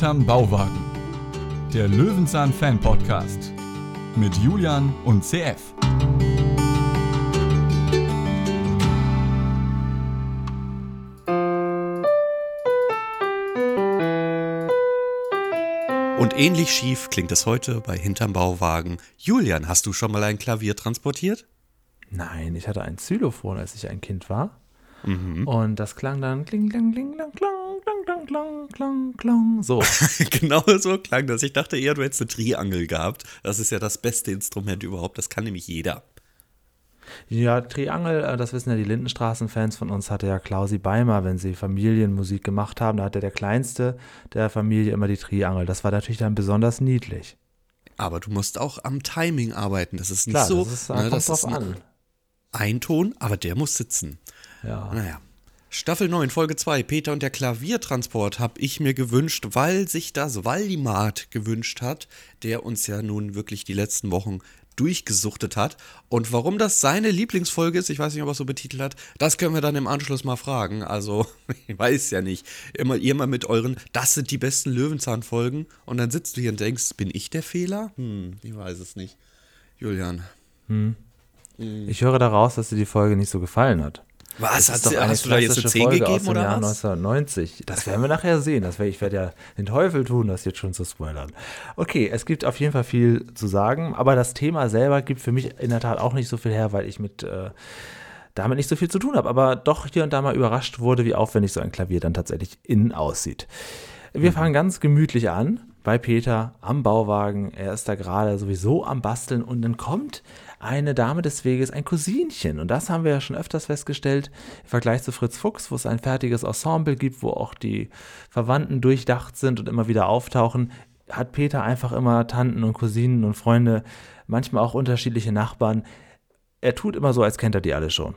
Hinterm Bauwagen. Der Löwenzahn Fan Podcast mit Julian und CF. Und ähnlich schief klingt es heute bei Hinterm Bauwagen. Julian, hast du schon mal ein Klavier transportiert? Nein, ich hatte ein Xylophon, als ich ein Kind war. Mhm. Und das klang dann kling, klang, kling, klang, klang, klang, klang, klang, klang, klang. So. genau so klang das. Ich dachte eher, du hättest eine Triangel gehabt. Das ist ja das beste Instrument überhaupt. Das kann nämlich jeder. Ja, Triangel, äh, das wissen ja die Lindenstraßen-Fans von uns, hatte ja Klausi Beimer, wenn sie Familienmusik gemacht haben. Da hatte der Kleinste der Familie immer die Triangel. Das war natürlich dann besonders niedlich. Aber du musst auch am Timing arbeiten. Das ist nicht Klar, so. das ist, ne, das drauf an. Ein Ton, aber der muss sitzen. Ja. Naja. Staffel 9, Folge 2, Peter und der Klaviertransport habe ich mir gewünscht, weil sich das Waldimat gewünscht hat, der uns ja nun wirklich die letzten Wochen durchgesuchtet hat. Und warum das seine Lieblingsfolge ist, ich weiß nicht, ob er es so betitelt hat, das können wir dann im Anschluss mal fragen. Also, ich weiß ja nicht. Immer ihr mal mit euren, das sind die besten Löwenzahn-Folgen. Und dann sitzt du hier und denkst, bin ich der Fehler? Hm, ich weiß es nicht. Julian. Hm. Ich höre daraus, dass dir die Folge nicht so gefallen hat. Was? Das Hast, hast du da jetzt eine klassische 10 Folge aus gegeben dem oder Jahr was? 1990. Das werden wir nachher sehen. Das wär, ich werde ja den Teufel tun, das jetzt schon zu spoilern. Okay, es gibt auf jeden Fall viel zu sagen, aber das Thema selber gibt für mich in der Tat auch nicht so viel her, weil ich mit äh, damit nicht so viel zu tun habe, aber doch hier und da mal überrascht wurde, wie aufwendig so ein Klavier dann tatsächlich innen aussieht. Wir fangen ganz gemütlich an bei Peter am Bauwagen. Er ist da gerade sowieso am Basteln und dann kommt eine Dame des Weges, ein Cousinchen. Und das haben wir ja schon öfters festgestellt im Vergleich zu Fritz Fuchs, wo es ein fertiges Ensemble gibt, wo auch die Verwandten durchdacht sind und immer wieder auftauchen. Hat Peter einfach immer Tanten und Cousinen und Freunde, manchmal auch unterschiedliche Nachbarn. Er tut immer so, als kennt er die alle schon.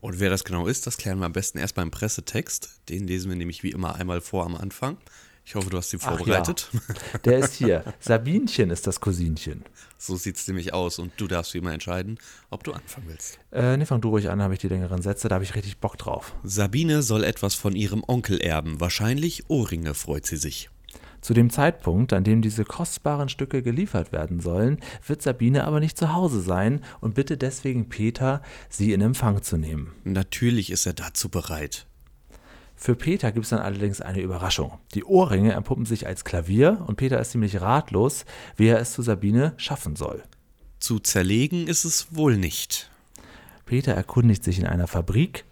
Und wer das genau ist, das klären wir am besten erst beim Pressetext. Den lesen wir nämlich wie immer einmal vor am Anfang. Ich hoffe, du hast ihn Ach vorbereitet. Ja. Der ist hier. Sabinchen ist das Cousinchen. So sieht es nämlich aus. Und du darfst wie immer entscheiden, ob du anfangen willst. Äh, nee, fang du ruhig an, habe ich die längeren Sätze, da habe ich richtig Bock drauf. Sabine soll etwas von ihrem Onkel erben. Wahrscheinlich Ohrringe, freut sie sich. Zu dem Zeitpunkt, an dem diese kostbaren Stücke geliefert werden sollen, wird Sabine aber nicht zu Hause sein und bittet deswegen Peter, sie in Empfang zu nehmen. Natürlich ist er dazu bereit. Für Peter gibt es dann allerdings eine Überraschung. Die Ohrringe entpuppen sich als Klavier und Peter ist ziemlich ratlos, wie er es zu Sabine schaffen soll. Zu zerlegen ist es wohl nicht. Peter erkundigt sich in einer Fabrik,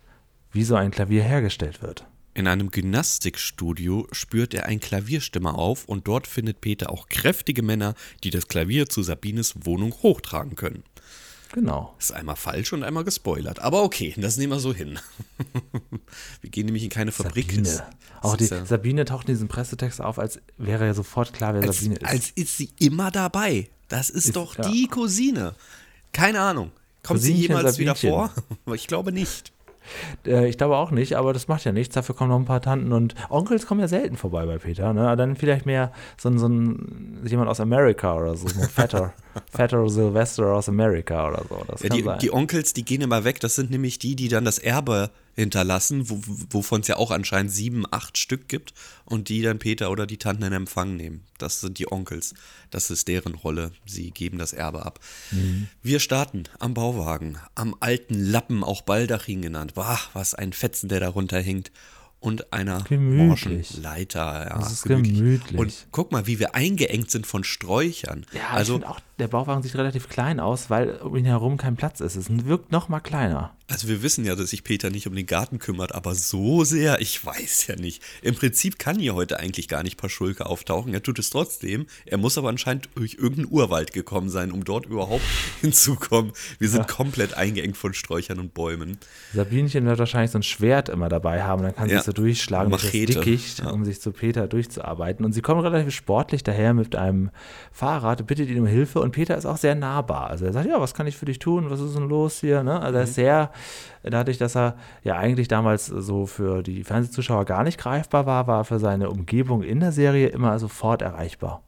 wie so ein Klavier hergestellt wird. In einem Gymnastikstudio spürt er ein Klavierstimmer auf und dort findet Peter auch kräftige Männer, die das Klavier zu Sabines Wohnung hochtragen können. Genau. Ist einmal falsch und einmal gespoilert. Aber okay, das nehmen wir so hin. wir gehen nämlich in keine Fabrik. Sabine. Auch die, ja- Sabine taucht in diesem Pressetext auf, als wäre ja sofort klar, wer als, Sabine ist. als ist sie immer dabei. Das ist, Ist- doch ja. die Cousine. Keine Ahnung. Kommt sie Cousinchen jemals wieder Sabinchen. vor? Ich glaube nicht. Äh, ich glaube auch nicht, aber das macht ja nichts. Dafür kommen noch ein paar Tanten und Onkels kommen ja selten vorbei bei Peter. Ne? Dann vielleicht mehr so ein, so ein jemand aus Amerika oder so, so ein fetter, fetter Sylvester aus Amerika oder so. Das Ja, die, die Onkels, die gehen immer weg. Das sind nämlich die, die dann das Erbe hinterlassen, wo, wovon es ja auch anscheinend sieben, acht Stück gibt und die dann Peter oder die Tanten in Empfang nehmen. Das sind die Onkels. Das ist deren Rolle. Sie geben das Erbe ab. Mhm. Wir starten am Bauwagen, am alten Lappen, auch Baldachin genannt. Boah, was ein Fetzen, der darunter hängt. Und einer morschen Gemütlich. Leiter. Ja, Das ist gemütlich. Und guck mal, wie wir eingeengt sind von Sträuchern. ja, also, auch, der Bauwagen sieht relativ klein aus, weil um ihn herum kein Platz ist. Es wirkt noch mal kleiner. Also wir wissen ja, dass sich Peter nicht um den Garten kümmert, aber so sehr, ich weiß ja nicht. Im Prinzip kann hier heute eigentlich gar nicht Paschulke auftauchen. Er tut es trotzdem. Er muss aber anscheinend durch irgendeinen Urwald gekommen sein, um dort überhaupt hinzukommen. Wir sind komplett eingeengt von Sträuchern und Bäumen. Sabinchen wird wahrscheinlich so ein Schwert immer dabei haben, dann kann sie Ja. es so durchschlagen durch das Machete. Dickicht, Ja. um sich zu Peter durchzuarbeiten. Und sie kommt relativ sportlich daher mit einem Fahrrad, bittet ihn um Hilfe und Peter ist auch sehr nahbar. Also er sagt, ja, was kann ich für dich tun? Was ist denn los hier? Ne? Also er Mhm. ist sehr, dadurch, dass er ja eigentlich damals so für die Fernsehzuschauer gar nicht greifbar war, war er für seine Umgebung in der Serie immer sofort erreichbar.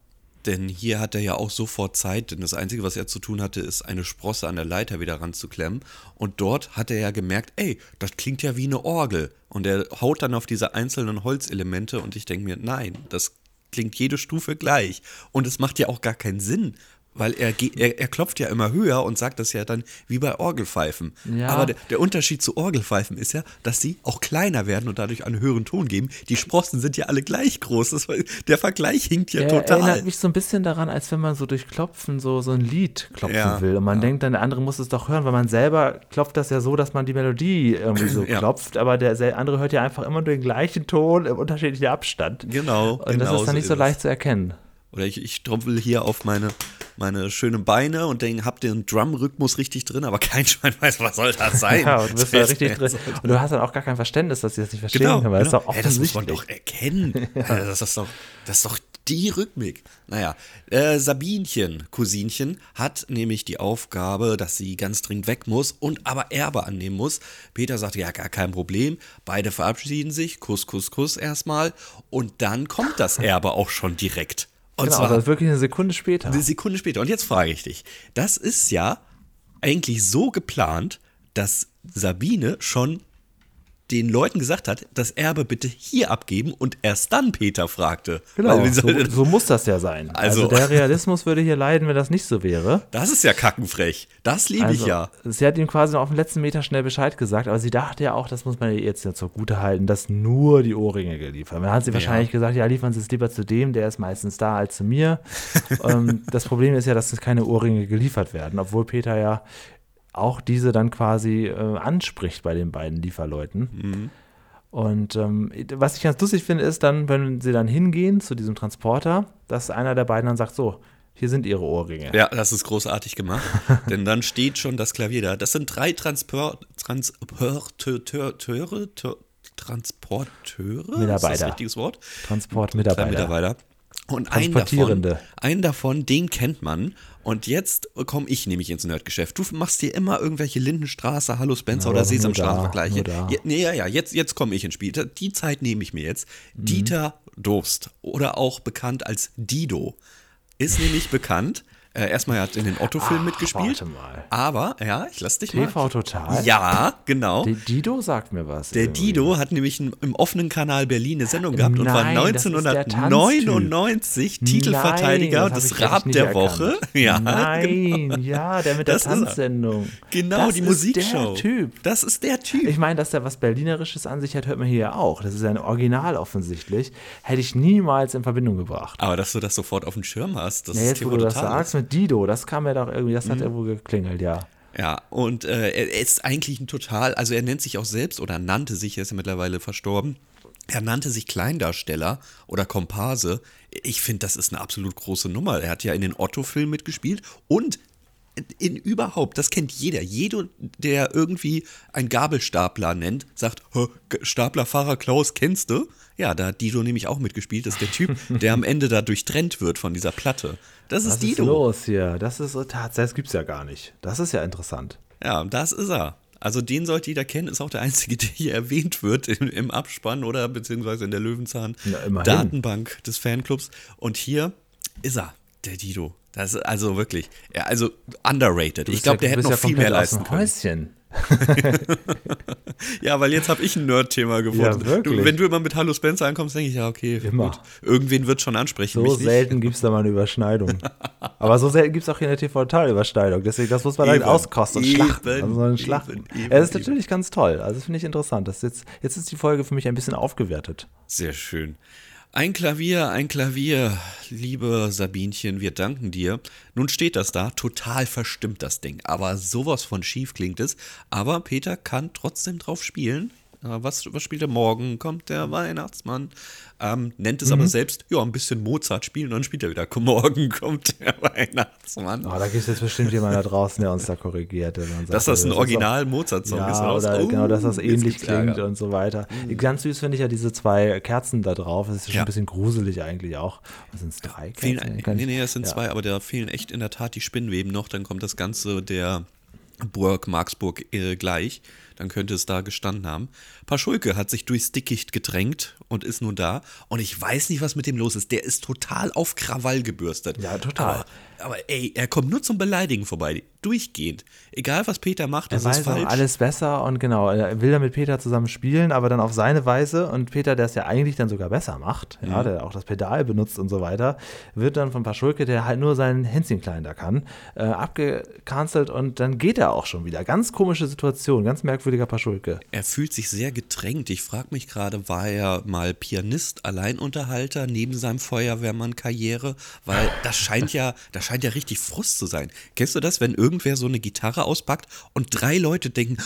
Denn hier hat er ja auch sofort Zeit, denn das Einzige, was er zu tun hatte, ist eine Sprosse an der Leiter wieder ranzuklemmen. Und dort hat er ja gemerkt, ey, das klingt ja wie eine Orgel. Und er haut dann auf diese einzelnen Holzelemente und ich denke mir, nein, das klingt jede Stufe gleich. Und es macht ja auch gar keinen Sinn, weil er, er, er klopft ja immer höher und sagt das ja dann wie bei Orgelpfeifen. Ja. Aber der, der Unterschied zu Orgelpfeifen ist ja, dass sie auch kleiner werden und dadurch einen höheren Ton geben. Die Sprossen sind ja alle gleich groß. Das, der Vergleich hinkt ja Er total. erinnert mich so ein bisschen daran, als wenn man so durch Klopfen so, so ein Lied klopfen Ja, will. Und man denkt dann, der andere muss es doch hören, weil man selber klopft das ja so, dass man die Melodie irgendwie so Ja. klopft. Aber der sel- andere hört ja einfach immer nur den gleichen Ton im unterschiedlichen Abstand. Genau, Und das genau ist dann so nicht so ist leicht zu erkennen. Oder ich, ich trompel hier auf meine, meine schönen Beine und den, hab den Drum-Rhythmus richtig drin, aber kein Schwein weiß, was soll das sein. Ja, und du bist da richtig drin. Und du hast dann auch gar kein Verständnis, dass sie das nicht verstehen Genau, können, weil genau. das ist doch Hä, das muss man doch erkennen. Also das, ist doch, das ist doch die Rhythmik. Naja, äh, Sabinchen, Cousinchen, hat nämlich die Aufgabe, dass sie ganz dringend weg muss und aber Erbe annehmen muss. Peter sagt, ja, gar kein Problem. Beide verabschieden sich, Kuss, Kuss, Kuss erstmal. Und dann kommt das Erbe auch schon direkt. Und Genau, zwar also wirklich eine Sekunde später. eine Sekunde später. Und jetzt frage ich dich, das ist ja eigentlich so geplant, dass Sabine schon den Leuten gesagt hat, das Erbe bitte hier abgeben und erst dann Peter fragte. Genau, soll so, so muss das ja sein. Also, Also- der Realismus würde hier leiden, wenn das nicht so wäre. das ist ja kackenfrech. Das liebe Also, ich ja. Sie hat ihm quasi noch auf den letzten Meter schnell Bescheid gesagt, aber sie dachte ja auch, das muss man ihr jetzt ja zugute halten, dass nur die Ohrringe geliefert werden. Dann hat sie wahrscheinlich gesagt, ja, liefern Sie es lieber zu dem, der ist meistens da als zu mir. ähm, das Problem ist ja, dass keine Ohrringe geliefert werden, obwohl Peter ja auch diese dann quasi äh, anspricht bei den beiden Lieferleuten. Mhm. Und ähm, was ich ganz lustig finde, ist dann, wenn sie dann hingehen zu diesem Transporter, dass einer der beiden dann sagt, so, hier sind ihre Ohrringe. Ja, das ist großartig gemacht. Denn dann steht schon das Klavier da. Das sind drei Transport, Transporteure, Transporteure? Ist das Mitarbeiter. richtiges Wort? Transportmitarbeiter. Mitarbeiter. Und einen davon, einen davon, den kennt man. Und jetzt komme ich nämlich ins Nerdgeschäft. Du machst dir immer irgendwelche Lindenstraße, Hallo Spencer Ja, oder da. Ja, nee, ja, ja, jetzt, jetzt komme ich ins Spiel. Die Zeit nehme ich mir jetzt. Mhm. Dieter Durst oder auch bekannt als Dido ist nämlich bekannt. Äh, erstmal, er hat in den Otto-Filmen mitgespielt. warte mal. Aber, ja, ich lass dich mal. TV Total? Ja, genau. Der Dido sagt mir was. Der irgendwie. Dido hat nämlich ein, im offenen Kanal Berlin eine Sendung gehabt und war Nein, ist der 1999 Titelverteidiger Nein, des Rab der Woche. erkannt. Ja, Nein, genau. ja, der mit der Das ist er. Tanzsendung. Genau, das die ist Musikshow. Der Typ. Das ist der Typ. Ich meine, dass der was Berlinerisches an sich hat, hört man hier ja auch. Das ist ein Original offensichtlich. Hätte ich niemals in Verbindung gebracht. Aber dass du das sofort auf dem Schirm hast, das Ja, ist jetzt, wo TV du das sagst mit Dido, das kam ja doch irgendwie, das hat Mhm. irgendwo geklingelt, ja. Ja, und äh, er ist eigentlich ein total, also er nennt sich auch selbst oder nannte sich, er ist ja mittlerweile verstorben, er nannte sich Kleindarsteller oder Komparse. Ich finde, das ist eine absolut große Nummer. Er hat ja in den Otto-Filmen mitgespielt und in überhaupt, das kennt jeder. Jeder, der irgendwie einen Gabelstapler nennt, sagt, "Hä, G- Staplerfahrer Klaus, kennst du? Ja, da hat Dido nämlich auch mitgespielt. Das ist der Typ, der am Ende da durchtrennt wird von dieser Platte. Das ist Was ist Dido. los hier? Das ist so tatsächlich, das gibt's ja gar nicht. Das ist ja interessant. Ja, das ist er. Also den sollte jeder kennen, ist auch der einzige, der hier erwähnt wird im, im Abspann oder beziehungsweise in der Löwenzahn Ja, immerhin. Datenbank des Fanclubs. Und hier ist er, der Dido. Das ist also wirklich, ja, also underrated. Ich glaube, ja- der du hätte noch ja viel mehr leisten können. Häuschen. Ja, weil jetzt habe ich ein Nerd-Thema gefunden. Ja. Du, wenn du immer mit Hallo Spencer ankommst, denke ich, ja, okay, Immer. gut. Irgendwen wird schon ansprechen. So selten gibt es da mal eine Überschneidung. Aber so selten gibt es auch hier eine TV-Total-Überschneidung. Deswegen, das muss man halt Eben, auskosten und schlachten. Also so eben, Schlachten. eben, Ja, das ist natürlich ganz toll. Also das finde ich interessant. Das jetzt, jetzt ist die Folge für mich ein bisschen aufgewertet. Sehr schön. Ein Klavier, ein Klavier, liebe Sabinchen, wir danken dir. Nun steht das da, total verstimmt das Ding, aber sowas von schief klingt es. Aber Peter kann trotzdem drauf spielen. Äh, Was, was spielt er morgen? Kommt der Weihnachtsmann? Ähm, nennt es aber selbst, ja, ein bisschen Mozart spielen, dann spielt er wieder. Morgen kommt der Weihnachtsmann. Oh, da gibt es jetzt bestimmt jemanden da draußen, der uns da korrigiert. Sagt, Dass das ein ist original Mozart-Song Ja, ist. raus. oder Oh, genau, dass das ähnlich klingt und so weiter. Ganz süß finde ich ja diese zwei Kerzen da drauf. Das ist schon Ja. ein bisschen gruselig eigentlich auch. Was sind es, drei Fehlen, Kerzen? Kann nee, nee, es sind ja. zwei, aber da fehlen echt in der Tat die Spinnweben noch. Dann kommt das Ganze der Burg Marksburg äh, gleich. Dann könnte es da gestanden haben. Paschulke hat sich durchs Dickicht gedrängt und ist nun da. Und ich weiß nicht, was mit dem los ist. Der ist total auf Krawall gebürstet. Ja, total. Aber, aber ey, er kommt nur zum Beleidigen vorbei. Durchgehend. Egal, was Peter macht, Er das ist weiß auch falsch. alles besser und genau, er will dann mit Peter zusammen spielen, aber dann auf seine Weise und Peter, der es ja eigentlich dann sogar besser macht, Mhm. ja, der auch das Pedal benutzt und so weiter, wird dann von Paschulke, der halt nur seinen Hänschen klein da kann, äh, abgecancelt und dann geht er auch schon wieder. Ganz komische Situation, ganz merkwürdiger Paschulke. Er fühlt sich sehr gedrängt. Ich frage mich gerade, war er mal Pianist, Alleinunterhalter neben seinem Feuerwehrmann-Karriere? Weil das scheint ja, das scheint ja richtig Frust zu sein. Kennst du das, wenn irgendwer so eine Gitarre auspackt und drei Leute denken,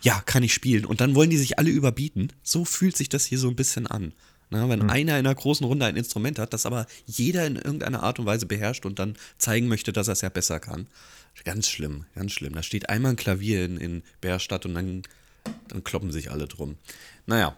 ja, kann ich spielen und dann wollen die sich alle überbieten? So fühlt sich das hier so ein bisschen an. Na, wenn einer in einer großen Runde ein Instrument hat, das aber jeder in irgendeiner Art und Weise beherrscht und dann zeigen möchte, dass er es ja besser kann. Ganz schlimm, ganz schlimm. Da steht einmal ein Klavier in, in Bärstadt und dann, dann kloppen sich alle drum. Naja,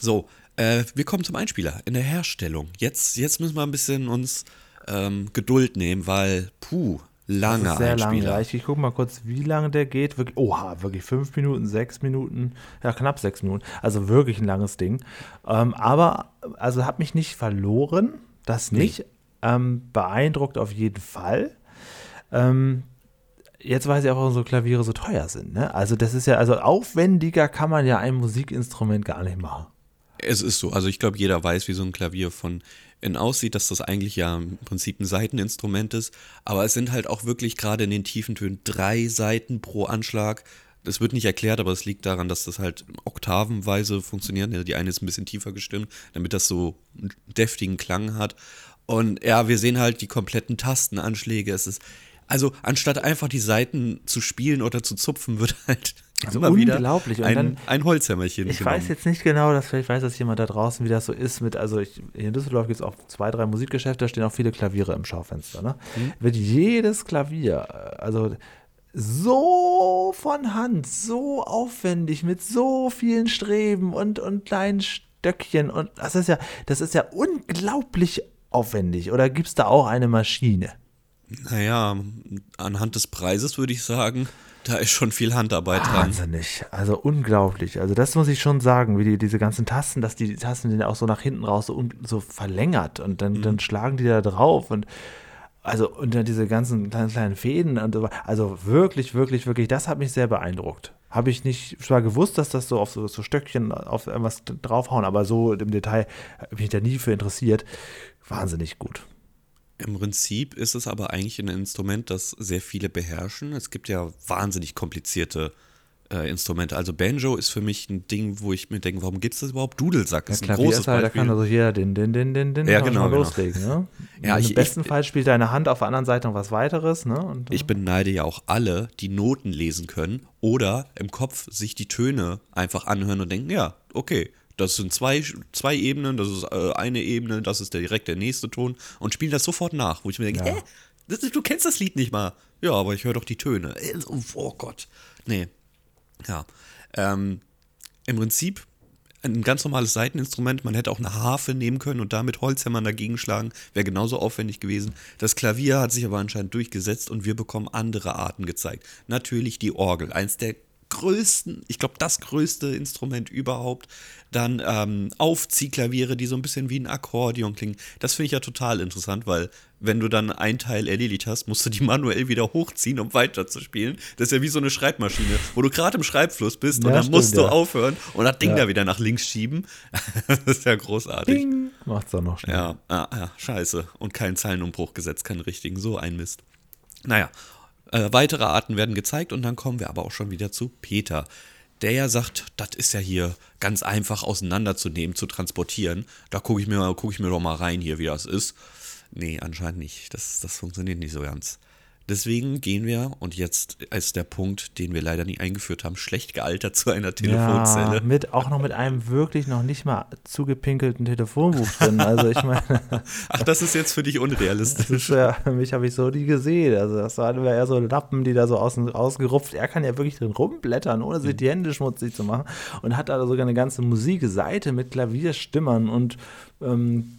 so, äh, wir kommen zum Einspieler in der Herstellung. Jetzt, jetzt müssen wir ein bisschen uns ähm, Geduld nehmen, weil, puh, langer sehr lang. Ich, ich gucke mal kurz, wie lange der geht. Wirklich, oha, wirklich fünf Minuten, sechs Minuten, ja, knapp sechs Minuten. Also wirklich ein langes Ding. Ähm, aber, also hat mich nicht verloren, das nicht. Ähm, beeindruckt auf jeden Fall. Ähm, jetzt weiß ich auch, warum unsere Klaviere so teuer sind. Ne? Also, das ist ja, also aufwendiger kann man ja ein Musikinstrument gar nicht machen. Es ist so. Also ich glaube, jeder weiß, wie so ein Klavier von innen aussieht, dass das eigentlich ja im Prinzip ein Saiteninstrument ist. Aber es sind halt auch wirklich gerade in den tiefen Tönen drei Saiten pro Anschlag. Das wird nicht erklärt, aber es liegt daran, dass das halt oktavenweise funktioniert. Ja, Die eine ist ein bisschen tiefer gestimmt, damit das so einen deftigen Klang hat. Und ja, wir sehen halt die kompletten Tastenanschläge. Es ist, also anstatt einfach die Saiten zu spielen oder zu zupfen, wird halt Also immer wieder unglaublich. Und ein, dann- ein Holzhämmerchen Ich genommen. weiß jetzt nicht genau, dass vielleicht weiß das jemand da draußen, wie das so ist mit, also ich, hier in Düsseldorf gibt es auch zwei, drei Musikgeschäfte, da stehen auch viele Klaviere im Schaufenster. Ne? Mhm. Wird jedes Klavier, äh, also so von Hand, so aufwendig, mit so vielen Streben und, und kleinen Stöckchen und das ist ja, das ist ja unglaublich aufwendig. Oder gibt es da auch eine Maschine? Naja, anhand des Preises würde ich sagen, da ist schon viel Handarbeit dran. Wahnsinnig, also unglaublich. Also das muss ich schon sagen, wie die, diese ganzen Tasten, dass die, die Tasten sind auch so nach hinten raus so, so verlängert und dann, Mhm. dann schlagen die da drauf und also und dann diese ganzen kleinen, kleinen Fäden und so. Also wirklich, wirklich, wirklich, das hat mich sehr beeindruckt. Habe ich nicht, zwar gewusst, dass das so auf so, so Stöckchen auf irgendwas draufhauen, aber so im Detail habe ich mich da nie für interessiert. Wahnsinnig gut. Im Prinzip ist es aber eigentlich ein Instrument, das sehr viele beherrschen. Es gibt ja wahnsinnig komplizierte äh, Instrumente. Also Banjo ist für mich ein Ding, wo ich mir denke, warum gibt es das überhaupt? Dudelsack Der ist ein Klavier großes ist halt, da Beispiel. kann also hier den, den, den, den, den Ja, genau, genau. loslegen. Ne? Ja, ich- Im besten ich- Fall spielt deine Hand auf der anderen Seite noch was weiteres. Ne? Und, Ich beneide ja auch alle, die Noten lesen können oder im Kopf sich die Töne einfach anhören und denken, ja, okay, das sind zwei, zwei Ebenen, das ist äh, eine Ebene, das ist der, direkt der nächste Ton und spielen das sofort nach, wo ich mir denke, Ja. hä, das, du kennst das Lied nicht mal. Ja, aber ich höre doch die Töne. Äh, Oh Gott. Nee. Ja. Ähm, Im Prinzip ein ganz normales Saiteninstrument. Man hätte auch eine Harfe nehmen können und damit Holzhämmern dagegen schlagen. Wäre genauso aufwendig gewesen. Das Klavier hat sich aber anscheinend durchgesetzt und wir bekommen andere Arten gezeigt. Natürlich die Orgel. Eins der größten, ich glaube, das größte Instrument überhaupt. Dann ähm, Aufziehklaviere, die so ein bisschen wie ein Akkordeon klingen. Das finde ich ja total interessant, weil wenn du dann ein Teil erledigt hast, musst du die manuell wieder hochziehen, um weiterzuspielen. Das ist ja wie so eine Schreibmaschine, wo du gerade im Schreibfluss bist und Ja, dann stimmt, musst du ja. aufhören und das Ding Ja. da wieder nach links schieben. das ist ja großartig. Ding, macht's dann noch schnell. Ja, ah, ja, scheiße. Und kein Zeilenumbruch gesetzt, keinen richtigen. So ein Mist. Naja, äh, weitere Arten werden gezeigt und dann kommen wir aber auch schon wieder zu Peter. Der ja sagt, das ist ja hier ganz einfach auseinanderzunehmen, zu transportieren. Da gucke ich, mir- guck ich mir doch mal rein hier, wie das ist. Nee, anscheinend nicht. Das, das funktioniert nicht so ganz. Deswegen gehen wir, und jetzt ist der Punkt, den wir leider nie eingeführt haben, schlecht gealtert zu einer Ja, Telefonzelle. mit, auch noch mit einem wirklich noch nicht mal zugepinkelten Telefonbuch drin. Also ich meine, Ach, das ist jetzt für dich unrealistisch. ist ja, mich habe ich so nie gesehen. Also das waren immer eher so Lappen, die da so außen, ausgerupft. Er kann ja wirklich drin rumblättern, ohne sich die Hände schmutzig zu machen. Und hat da sogar eine ganze Musikseite mit Klavierstimmern und ähm,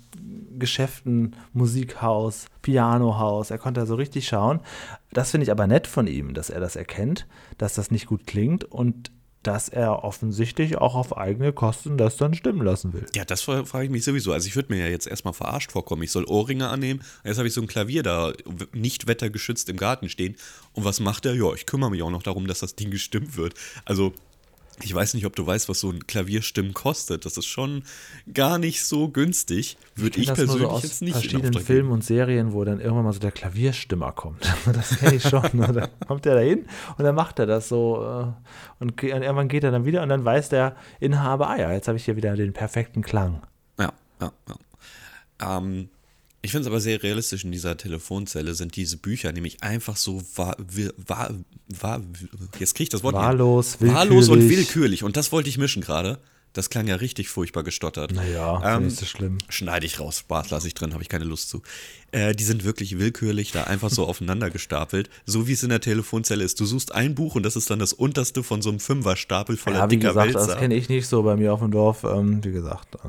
Geschäften, Musikhaus, Pianohaus. Er konnte da so richtig schauen. Das finde ich aber nett von ihm, dass er das erkennt, dass das nicht gut klingt und dass er offensichtlich auch auf eigene Kosten das dann stimmen lassen will. Ja, das fra- frage ich mich sowieso. Also ich würde mir ja jetzt erstmal verarscht vorkommen. Ich soll Ohrringe annehmen. Jetzt habe ich so ein Klavier da nicht wettergeschützt im Garten stehen. Und was macht er? Ja, ich kümmere mich auch noch darum, dass das Ding gestimmt wird. Also ich weiß nicht, ob du weißt, was so ein Klavierstimmen kostet. Das ist schon gar nicht so günstig. Würde ich, nur persönlich so jetzt nicht in verschiedenen Filmen und Serien, wo dann irgendwann mal so der Klavierstimmer kommt. Das kenne ich schon. ne? da kommt er da hin und dann macht er das so äh, und irgendwann geht er dann wieder und dann weiß der Inhaber, ah ja, jetzt habe ich hier wieder den perfekten Klang. Ja, ja, ja. Ähm, ich finde es aber sehr realistisch in dieser Telefonzelle sind diese Bücher nämlich einfach so wahr, wahr, wahr, jetzt kriege ich das Wort. Wahllos, wahllos und willkürlich. willkürlich und das wollte ich mischen gerade. Das klang ja richtig furchtbar gestottert. Naja, ist Ähm, nicht so schlimm. Schneide ich raus, Spaß lasse ich drin, habe ich keine Lust zu. Äh, die sind wirklich willkürlich da einfach so aufeinander gestapelt, so wie es in der Telefonzelle ist. Du suchst ein Buch und das ist dann das unterste von so einem Fünferstapel voller Ja, wie dicker gesagt, das Wälzer. kenne ich nicht so bei mir auf dem Dorf. Ähm, wie gesagt, äh,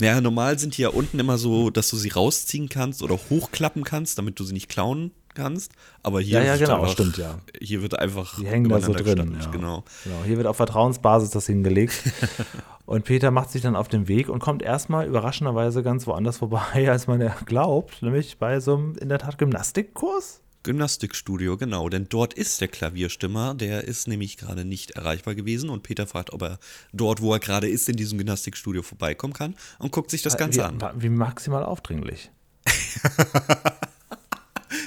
Ja, normal sind die ja unten immer so, dass du sie rausziehen kannst oder hochklappen kannst, damit du sie nicht klauen kannst. Aber hier Ja, ja, genau, einfach, stimmt, ja. Hier wird einfach die hängen da so drin. Ja. Genau. genau. Hier wird auf Vertrauensbasis das hingelegt. und Peter macht sich dann auf den Weg und kommt erstmal überraschenderweise ganz woanders vorbei, als man ja glaubt, nämlich bei so einem in der Tat Gymnastikkurs. Gymnastikstudio, genau, denn dort ist der Klavierstimmer, der ist nämlich gerade nicht erreichbar gewesen und Peter fragt, ob er dort, wo er gerade ist, in diesem Gymnastikstudio vorbeikommen kann und guckt sich das Ganze wie, an. Wie maximal aufdringlich.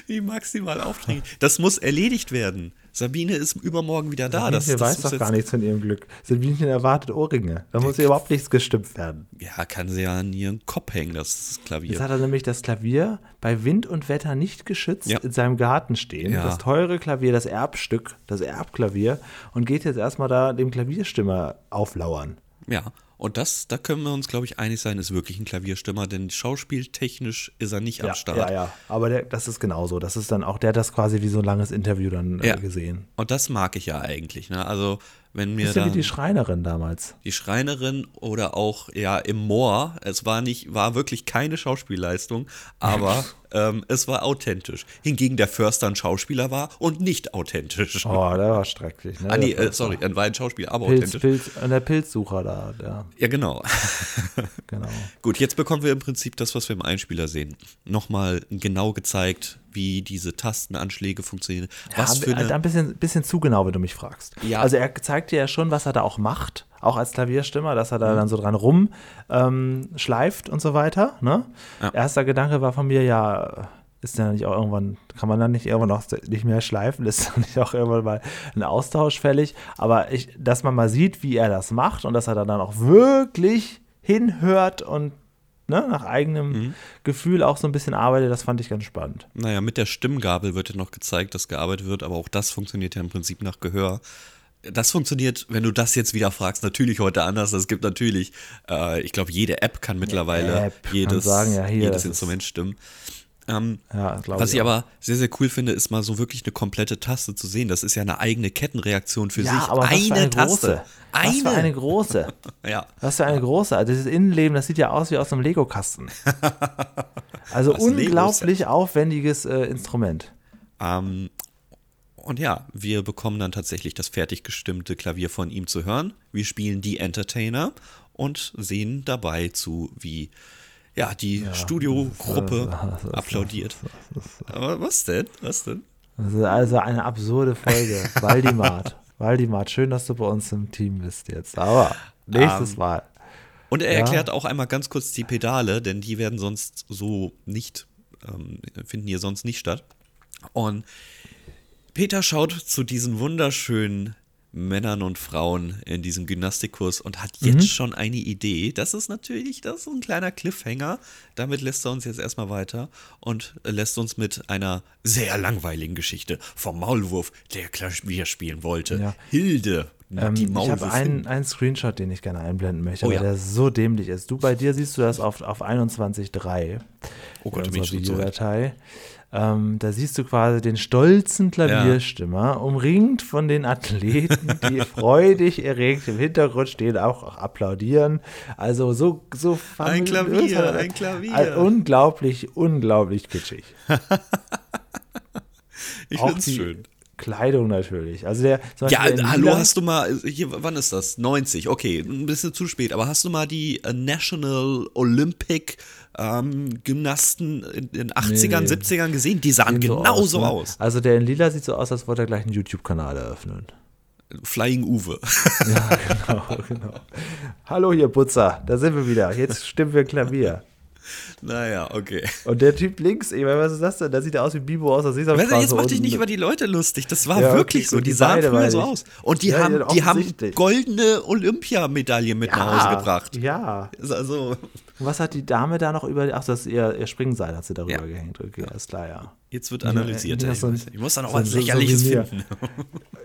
Wie maximal aufdringlich. Das muss erledigt werden. Sabine ist übermorgen wieder da. Das, Sabine das weiß muss doch gar nichts von ihrem Glück. Sabine erwartet Ohrringe. Da muss ihr überhaupt nichts gestimmt werden. Ja, kann sie ja an ihren Kopf hängen, das Klavier. Jetzt hat er nämlich das Klavier bei Wind und Wetter nicht geschützt Ja. in seinem Garten stehen. Ja. Das teure Klavier, das Erbstück, das Erbklavier und geht jetzt erstmal da dem Klavierstimmer auflauern. Ja, und das, da können wir uns, glaube ich, einig sein, ist wirklich ein Klavierstimmer, denn schauspieltechnisch ist er nicht am Start. ja, ja. Aber der, das ist genauso. Das ist dann auch, der hat das quasi wie so ein langes Interview dann äh, Ja. gesehen. Und das mag ich ja eigentlich. Ne? Also, wenn mir Bisschen da wie die Schreinerin damals. die Schreinerin oder auch ja im Moor, es war nicht, war wirklich keine Schauspielleistung, aber ähm, es war authentisch. Hingegen der Förster ein Schauspieler war und nicht authentisch. Oh, der war schrecklich. Ne? ah, nee, äh, sorry, er war ein Schauspieler, aber Pilz, authentisch. Pilz, der Pilzsucher da, der, Ja, genau. genau. Gut, jetzt bekommen wir im Prinzip das, was wir im Einspieler sehen. Nochmal genau gezeigt, wie diese Tastenanschläge funktionieren. Was ja, für ein eine. bisschen, bisschen zu genau, wenn du mich fragst. Ja. Also er zeigt dir ja schon, was er da auch macht, auch als Klavierstimmer, dass er Mhm. da dann so dran rum ähm, schleift und so weiter. Ne? Ja. Erster Gedanke war von mir, ja, ist ja nicht auch irgendwann, kann man dann nicht irgendwann auch nicht mehr schleifen, ist dann nicht auch irgendwann mal ein Austausch fällig. Aber ich, dass man mal sieht, wie er das macht und dass er da dann auch wirklich hinhört und ne, nach eigenem Mhm. Gefühl auch so ein bisschen arbeitet, das fand ich ganz spannend. Naja, mit der Stimmgabel wird ja noch gezeigt, dass gearbeitet wird, aber auch das funktioniert ja im Prinzip nach Gehör. Das funktioniert, wenn du das jetzt wieder fragst, natürlich heute anders. Es gibt natürlich, äh, ich glaube, jede App kann mittlerweile App jedes, sagen, ja, hier, jedes Instrument stimmen. Ähm, Ja, was ich auch. aber sehr, sehr cool finde, ist mal so wirklich eine komplette Taste zu sehen. Das ist ja eine eigene Kettenreaktion für sich. aber was eine eine Taste. große. Was für eine große. Ja. Was für eine große. Also dieses Innenleben, das sieht ja aus wie aus einem Lego-Kasten. Also Lego-Set. unglaublich aufwendiges äh, Instrument. Ähm, und ja, wir bekommen dann tatsächlich das fertig gestimmte Klavier von ihm zu hören. Wir spielen die Entertainer und sehen dabei zu, wie ja, die Studiogruppe das ist- applaudiert. Aber was denn? Was denn? Das ist also eine absurde Folge. Waldimart. Waldimart, schön, dass du bei uns im Team bist jetzt. Aber nächstes Ähm, Mal. Und er Ja. erklärt auch einmal ganz kurz die Pedale, denn die werden sonst so nicht, ähm, finden hier sonst nicht statt. Und Peter schaut zu diesen wunderschönen Männern und Frauen in diesem Gymnastikkurs und hat jetzt Mhm. schon eine Idee. Das ist natürlich, das ist ein kleiner Cliffhanger. Damit lässt er uns jetzt erstmal weiter und lässt uns mit einer sehr langweiligen Geschichte vom Maulwurf, der Klavier spielen wollte. Ja. Hilde, Ähm, die ich habe einen, einen Screenshot, den ich gerne einblenden möchte, Oh weil ja. der so dämlich ist. Du, bei dir siehst du das auf, auf 21.3. Oh Gott, in unserer schon so. Videodatei. Ähm, da siehst du quasi den stolzen Klavierstimmer, umringt von den Athleten, die freudig erregt im Hintergrund stehen, auch, auch applaudieren. Also so, so Ein Klavier, ein Klavier. Unglaublich, unglaublich kitschig. Ich Auch die- schön. Kleidung natürlich. Also der, Ja, der hallo, Lila- hast du mal, hier, wann ist das? 90, okay, ein bisschen zu spät, aber hast du mal die äh, National Olympic ähm, Gymnasten in den 80ern, Nee. 70ern gesehen? Die sahen sehen so genauso ne? aus. Also der in Lila sieht so aus, als wollte er gleich einen YouTube-Kanal eröffnen. Flying Uwe. Ja, genau, genau. Hallo hier, Putzer, da sind wir wieder. Jetzt stimmen wir Klavier. Naja, okay. Und der Typ links, ich meine, was ist das denn? Da sieht er aus wie Bibo aus der Sesamstraße. Weißt du, jetzt mach dich nicht über die Leute lustig. Das war Ja, wirklich so. Die die sahen früher so ich. aus. Und die Ja, haben, ja, die haben goldene Olympiamedaille mit nach Hause gebracht. Ja. Ist Also, Und was hat die Dame da noch über, ach, das ist ihr, ihr Springseil hat sie darüber Ja. gehängt. Okay, alles klar, ja. jetzt wird Ja, analysiert. ja, ey. so ein- ich muss da noch so was so- so Lächerliches mir. finden.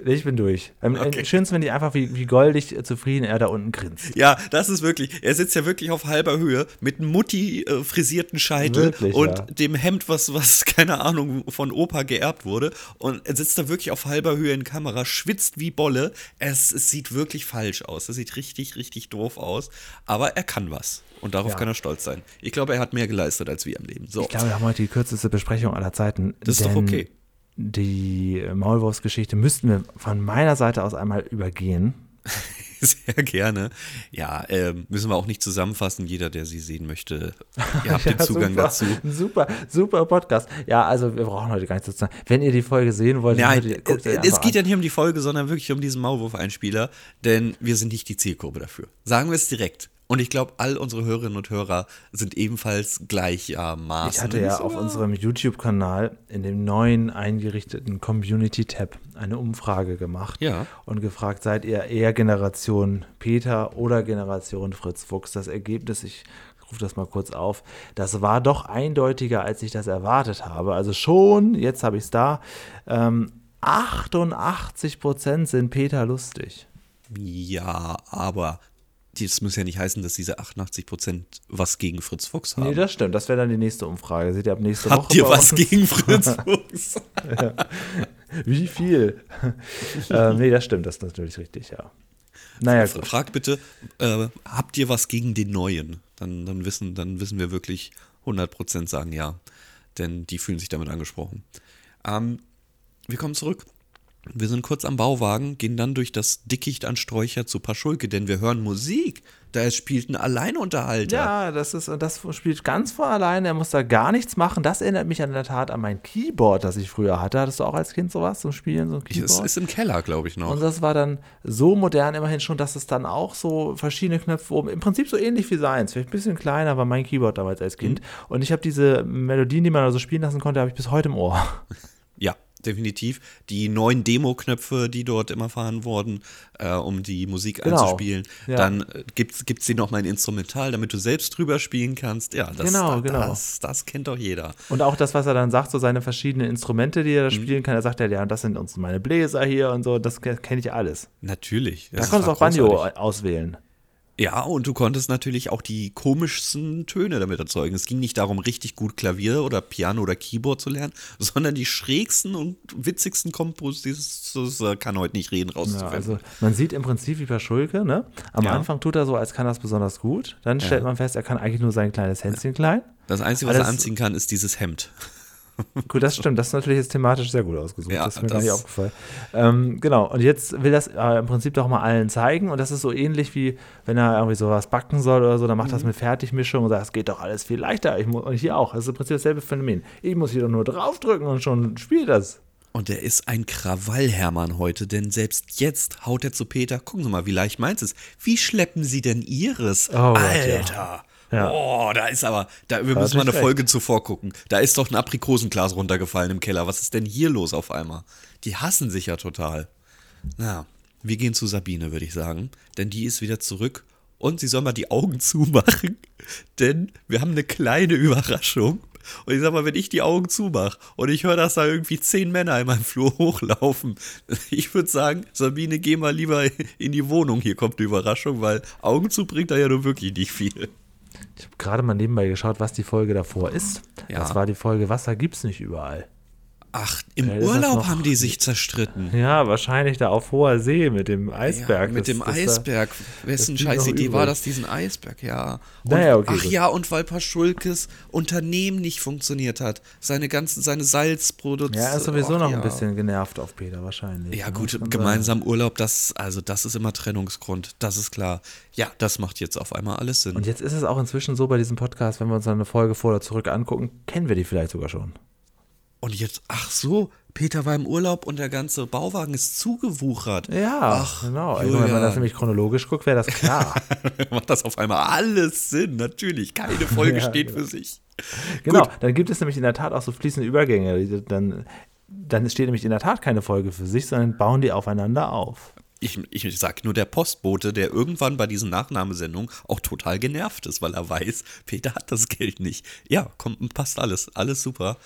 Ich bin durch. Am Okay. schönsten finde ich einfach, wie, wie goldig äh, zufrieden er da unten grinst. Ja, das ist wirklich. Er sitzt ja wirklich auf halber Höhe mit einem Mutti äh, frisierten Scheitel Wirklich, und ja. dem Hemd, was, was, keine Ahnung, von Opa geerbt wurde. Und er sitzt da wirklich auf halber Höhe in Kamera, schwitzt wie Bolle. Es, es sieht wirklich falsch aus. Es sieht richtig, richtig doof aus. Aber er kann was. Und darauf Ja. kann er stolz sein. Ich glaube, er hat mehr geleistet als wir im Leben. So. Ich glaube, wir haben heute die kürzeste Besprechung aller Zeiten. Das ist doch okay. Die Maulwurfsgeschichte müssten wir von meiner Seite aus einmal übergehen. Sehr gerne. Ja, ähm, müssen wir auch nicht zusammenfassen. Jeder, der sie sehen möchte, ihr habt den Ja, Zugang super, dazu. Super, super Podcast. Ja, also wir brauchen heute gar nichts dazu sagen. Wenn ihr die Folge sehen wollt, Nein, ihr- guckt ihr es geht ja nicht um die Folge, sondern wirklich um diesen Maulwurf-Einspieler, denn wir sind nicht die Zielgruppe dafür. Sagen wir es direkt. Und ich glaube, all unsere Hörerinnen und Hörer sind ebenfalls gleichermaßen. Ich hatte ja auf unserem YouTube-Kanal in dem neuen eingerichteten Community-Tab eine Umfrage gemacht Ja. und gefragt, seid ihr eher Generation Peter oder Generation Fritz Fuchs? Das Ergebnis, ich rufe das mal kurz auf, das war doch eindeutiger, als ich das erwartet habe. Also schon, jetzt habe ich es da, ähm, 88% sind Peter lustig. Ja, aber das muss ja nicht heißen, dass diese 88 Prozent was gegen Fritz Fuchs haben. Nee, das stimmt. Das wäre dann die nächste Umfrage. Seht ihr ab nächste Habt Woche. ihr bei was gegen Fritz Fuchs? Wie viel? ähm, nee, das stimmt. Das ist natürlich richtig, ja. Naja, gut. Frag bitte, äh, habt ihr was gegen den Neuen? Dann, dann, wissen, dann wissen wir wirklich 100% sagen ja. Denn die fühlen sich damit angesprochen. Ähm, wir kommen zurück. Wir sind kurz am Bauwagen, gehen dann durch das Dickicht an Sträucher zu Paschulke, denn wir hören Musik. Da spielt ein Alleinunterhalter. Ja, das ist, das spielt ganz von alleine. Er muss da gar nichts machen. Das erinnert mich an der Tat an mein Keyboard, das ich früher hatte. Hattest du auch als Kind sowas zum Spielen, so ein Es Keyboard? ist im Keller, glaube ich noch. Und das war dann so modern immerhin schon, dass es dann auch so verschiedene Knöpfe oben, im Prinzip so ähnlich wie seins, vielleicht ein bisschen kleiner war mein Keyboard damals als Kind. Und ich habe diese Melodien, die man also spielen lassen konnte, habe ich bis heute im Ohr. Definitiv. Die neuen Demo-Knöpfe, die dort immer fahren wurden, äh, um die Musik Genau. einzuspielen. Ja. Dann äh, gibt's gibt's die noch mal ein Instrumental, damit du selbst drüber spielen kannst. Ja, das, Genau, da, genau. Das, das kennt doch jeder. Und auch das, was er dann sagt, so seine verschiedenen Instrumente, die er da spielen kann, er sagt ja, ja, das sind uns meine Bläser hier und so, das kenne ich alles. Natürlich. Da konntest du auch Banjo auswählen. Ja, und du konntest natürlich auch die komischsten Töne damit erzeugen. Es ging nicht darum, richtig gut Klavier oder Piano oder Keyboard zu lernen, sondern die schrägsten und witzigsten Kompos, dieses das, äh, kann heute nicht reden, Ja, rauszufinden. also man sieht im Prinzip wie Paschulke, ne? Am Ja. Anfang tut er so, als kann er es besonders gut. Dann stellt man fest, er kann eigentlich nur sein kleines Hänschen klein. das Einzige, was er alles- anziehen kann, ist dieses Hemd. Gut, das stimmt. Das ist natürlich jetzt thematisch sehr gut ausgesucht. Ja, das ist mir gar nicht das- aufgefallen. Ähm, genau. Und jetzt will das äh, im Prinzip doch mal allen zeigen. Und das ist so ähnlich wie, wenn er irgendwie sowas backen soll oder so, dann macht Mhm. das mit Fertigmischung und sagt, es geht doch alles viel leichter. Ich muss, und hier auch. Das ist im Prinzip dasselbe Phänomen. Ich muss hier doch nur draufdrücken und schon spielt das. Und er ist ein Krawallhermann heute, denn selbst jetzt haut er zu Peter, gucken Sie mal, wie leicht meins ist. Wie schleppen Sie denn Ihres? Oh Gott, ja. Ja. Oh, da ist aber, da, wir Da müssen mal eine du Folge zuvor gucken. Da ist doch ein Aprikosenglas runtergefallen im Keller. Was ist denn hier los auf einmal? Die hassen sich ja total. Na, wir gehen zu Sabine, würde ich sagen. Denn die ist wieder zurück und sie soll mal die Augen zumachen. Denn wir haben eine kleine Überraschung. Und ich sag mal, wenn ich die Augen zumache und ich höre, dass da irgendwie zehn Männer in meinem Flur hochlaufen, ich würde sagen, Sabine, geh mal lieber in die Wohnung. Hier kommt eine Überraschung, weil Augen zu bringt da ja nur wirklich nicht viel. Ich habe gerade mal nebenbei geschaut, was die Folge davor ist. Ja. Das war die Folge Wasser gibt's nicht überall. Ach, im das Urlaub noch- haben die sich zerstritten. Ja, wahrscheinlich da auf hoher See mit dem Eisberg. Ja, mit Das- dem das da- Eisberg. Wessen blieb noch scheiß Idee war das, diesen Eisberg? Ja. Und, Naja, okay, ach ja, und weil Paschulkes Unternehmen nicht funktioniert hat. Seine ganzen, seine Salzproduktion. Ja, er ist sowieso ach noch ja. ein bisschen genervt auf Peter wahrscheinlich. Ja, ne? gut, Kann sein. gemeinsam Urlaub, das, also das ist immer Trennungsgrund. Das ist klar. Ja, das macht jetzt auf einmal alles Sinn. Und jetzt ist es auch inzwischen so bei diesem Podcast, wenn wir uns eine Folge vor oder zurück angucken, kennen wir die vielleicht sogar schon. Und jetzt, ach so, Peter war im Urlaub und der ganze Bauwagen ist zugewuchert. Ja, Ach, genau. Also, wenn man das nämlich chronologisch guckt, wäre das klar. macht das auf einmal alles Sinn. Natürlich, keine Folge Ja, steht genau. für sich. genau, Gut. dann gibt es nämlich in der Tat auch so fließende Übergänge. Dann, dann steht nämlich in der Tat keine Folge für sich, sondern bauen die aufeinander auf. Ich, ich sag nur der Postbote, der irgendwann bei diesen Nachnahmesendungen auch total genervt ist, weil er weiß, Peter hat das Geld nicht. Ja, kommt, passt alles, alles super.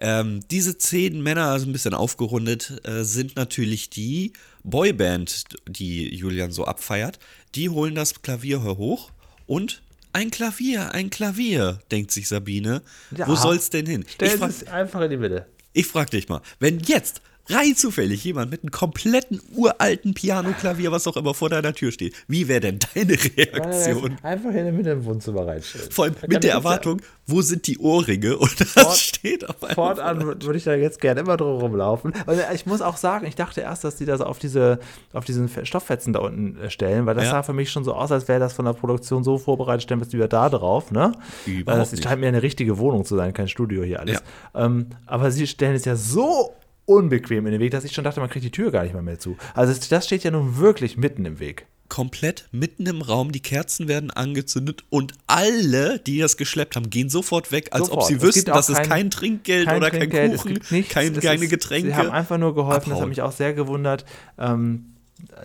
Ähm, diese zehn Männer, also ein bisschen aufgerundet, äh, sind natürlich die Boyband, die Julian so abfeiert. Die holen das Klavier hoch und ein Klavier, ein Klavier, denkt sich Sabine. Ja. Wo soll's denn hin? Stell Ich frag, es einfach in die Mitte. ich frag dich mal, wenn jetzt rein zufällig jemand mit einem kompletten uralten Piano-Klavier, was auch immer, vor deiner Tür steht, wie wäre denn deine Reaktion? Einfach in der Mitte im Wohnzimmer reinstellen. Vor allem mit der Erwartung, wo sind die Ohrringe? Und das Fort- steht auf Ja, einmal. fortan wür- würde ich da jetzt gerne immer drum rumlaufen. Und ich muss auch sagen, ich dachte erst, dass die das auf diese auf diesen Fe- Stofffetzen da unten äh, stellen, weil das Ja. sah für mich schon so aus, als wäre das von der Produktion so vorbereitet, stellen wir es lieber da drauf, ne? Überhaupt Weil das nicht. scheint mir eine richtige Wohnung zu sein, kein Studio hier alles. Ähm, aber sie stellen es ja so unbequem in den Weg, dass ich schon dachte, man kriegt die Tür gar nicht mal mehr zu. Also das steht ja nun wirklich mitten im Weg. Komplett mitten im Raum, die Kerzen werden angezündet und alle, die das geschleppt haben, gehen sofort weg, als ob Sofort. sie Es wüssten, dass es kein- Trinkgeld Kein oder Trinkgeld, kein Kuchen, gibt nichts, kein, keine ist, Getränke. Sie haben einfach nur geholfen, das Abhauen. hat mich auch sehr gewundert. Ähm,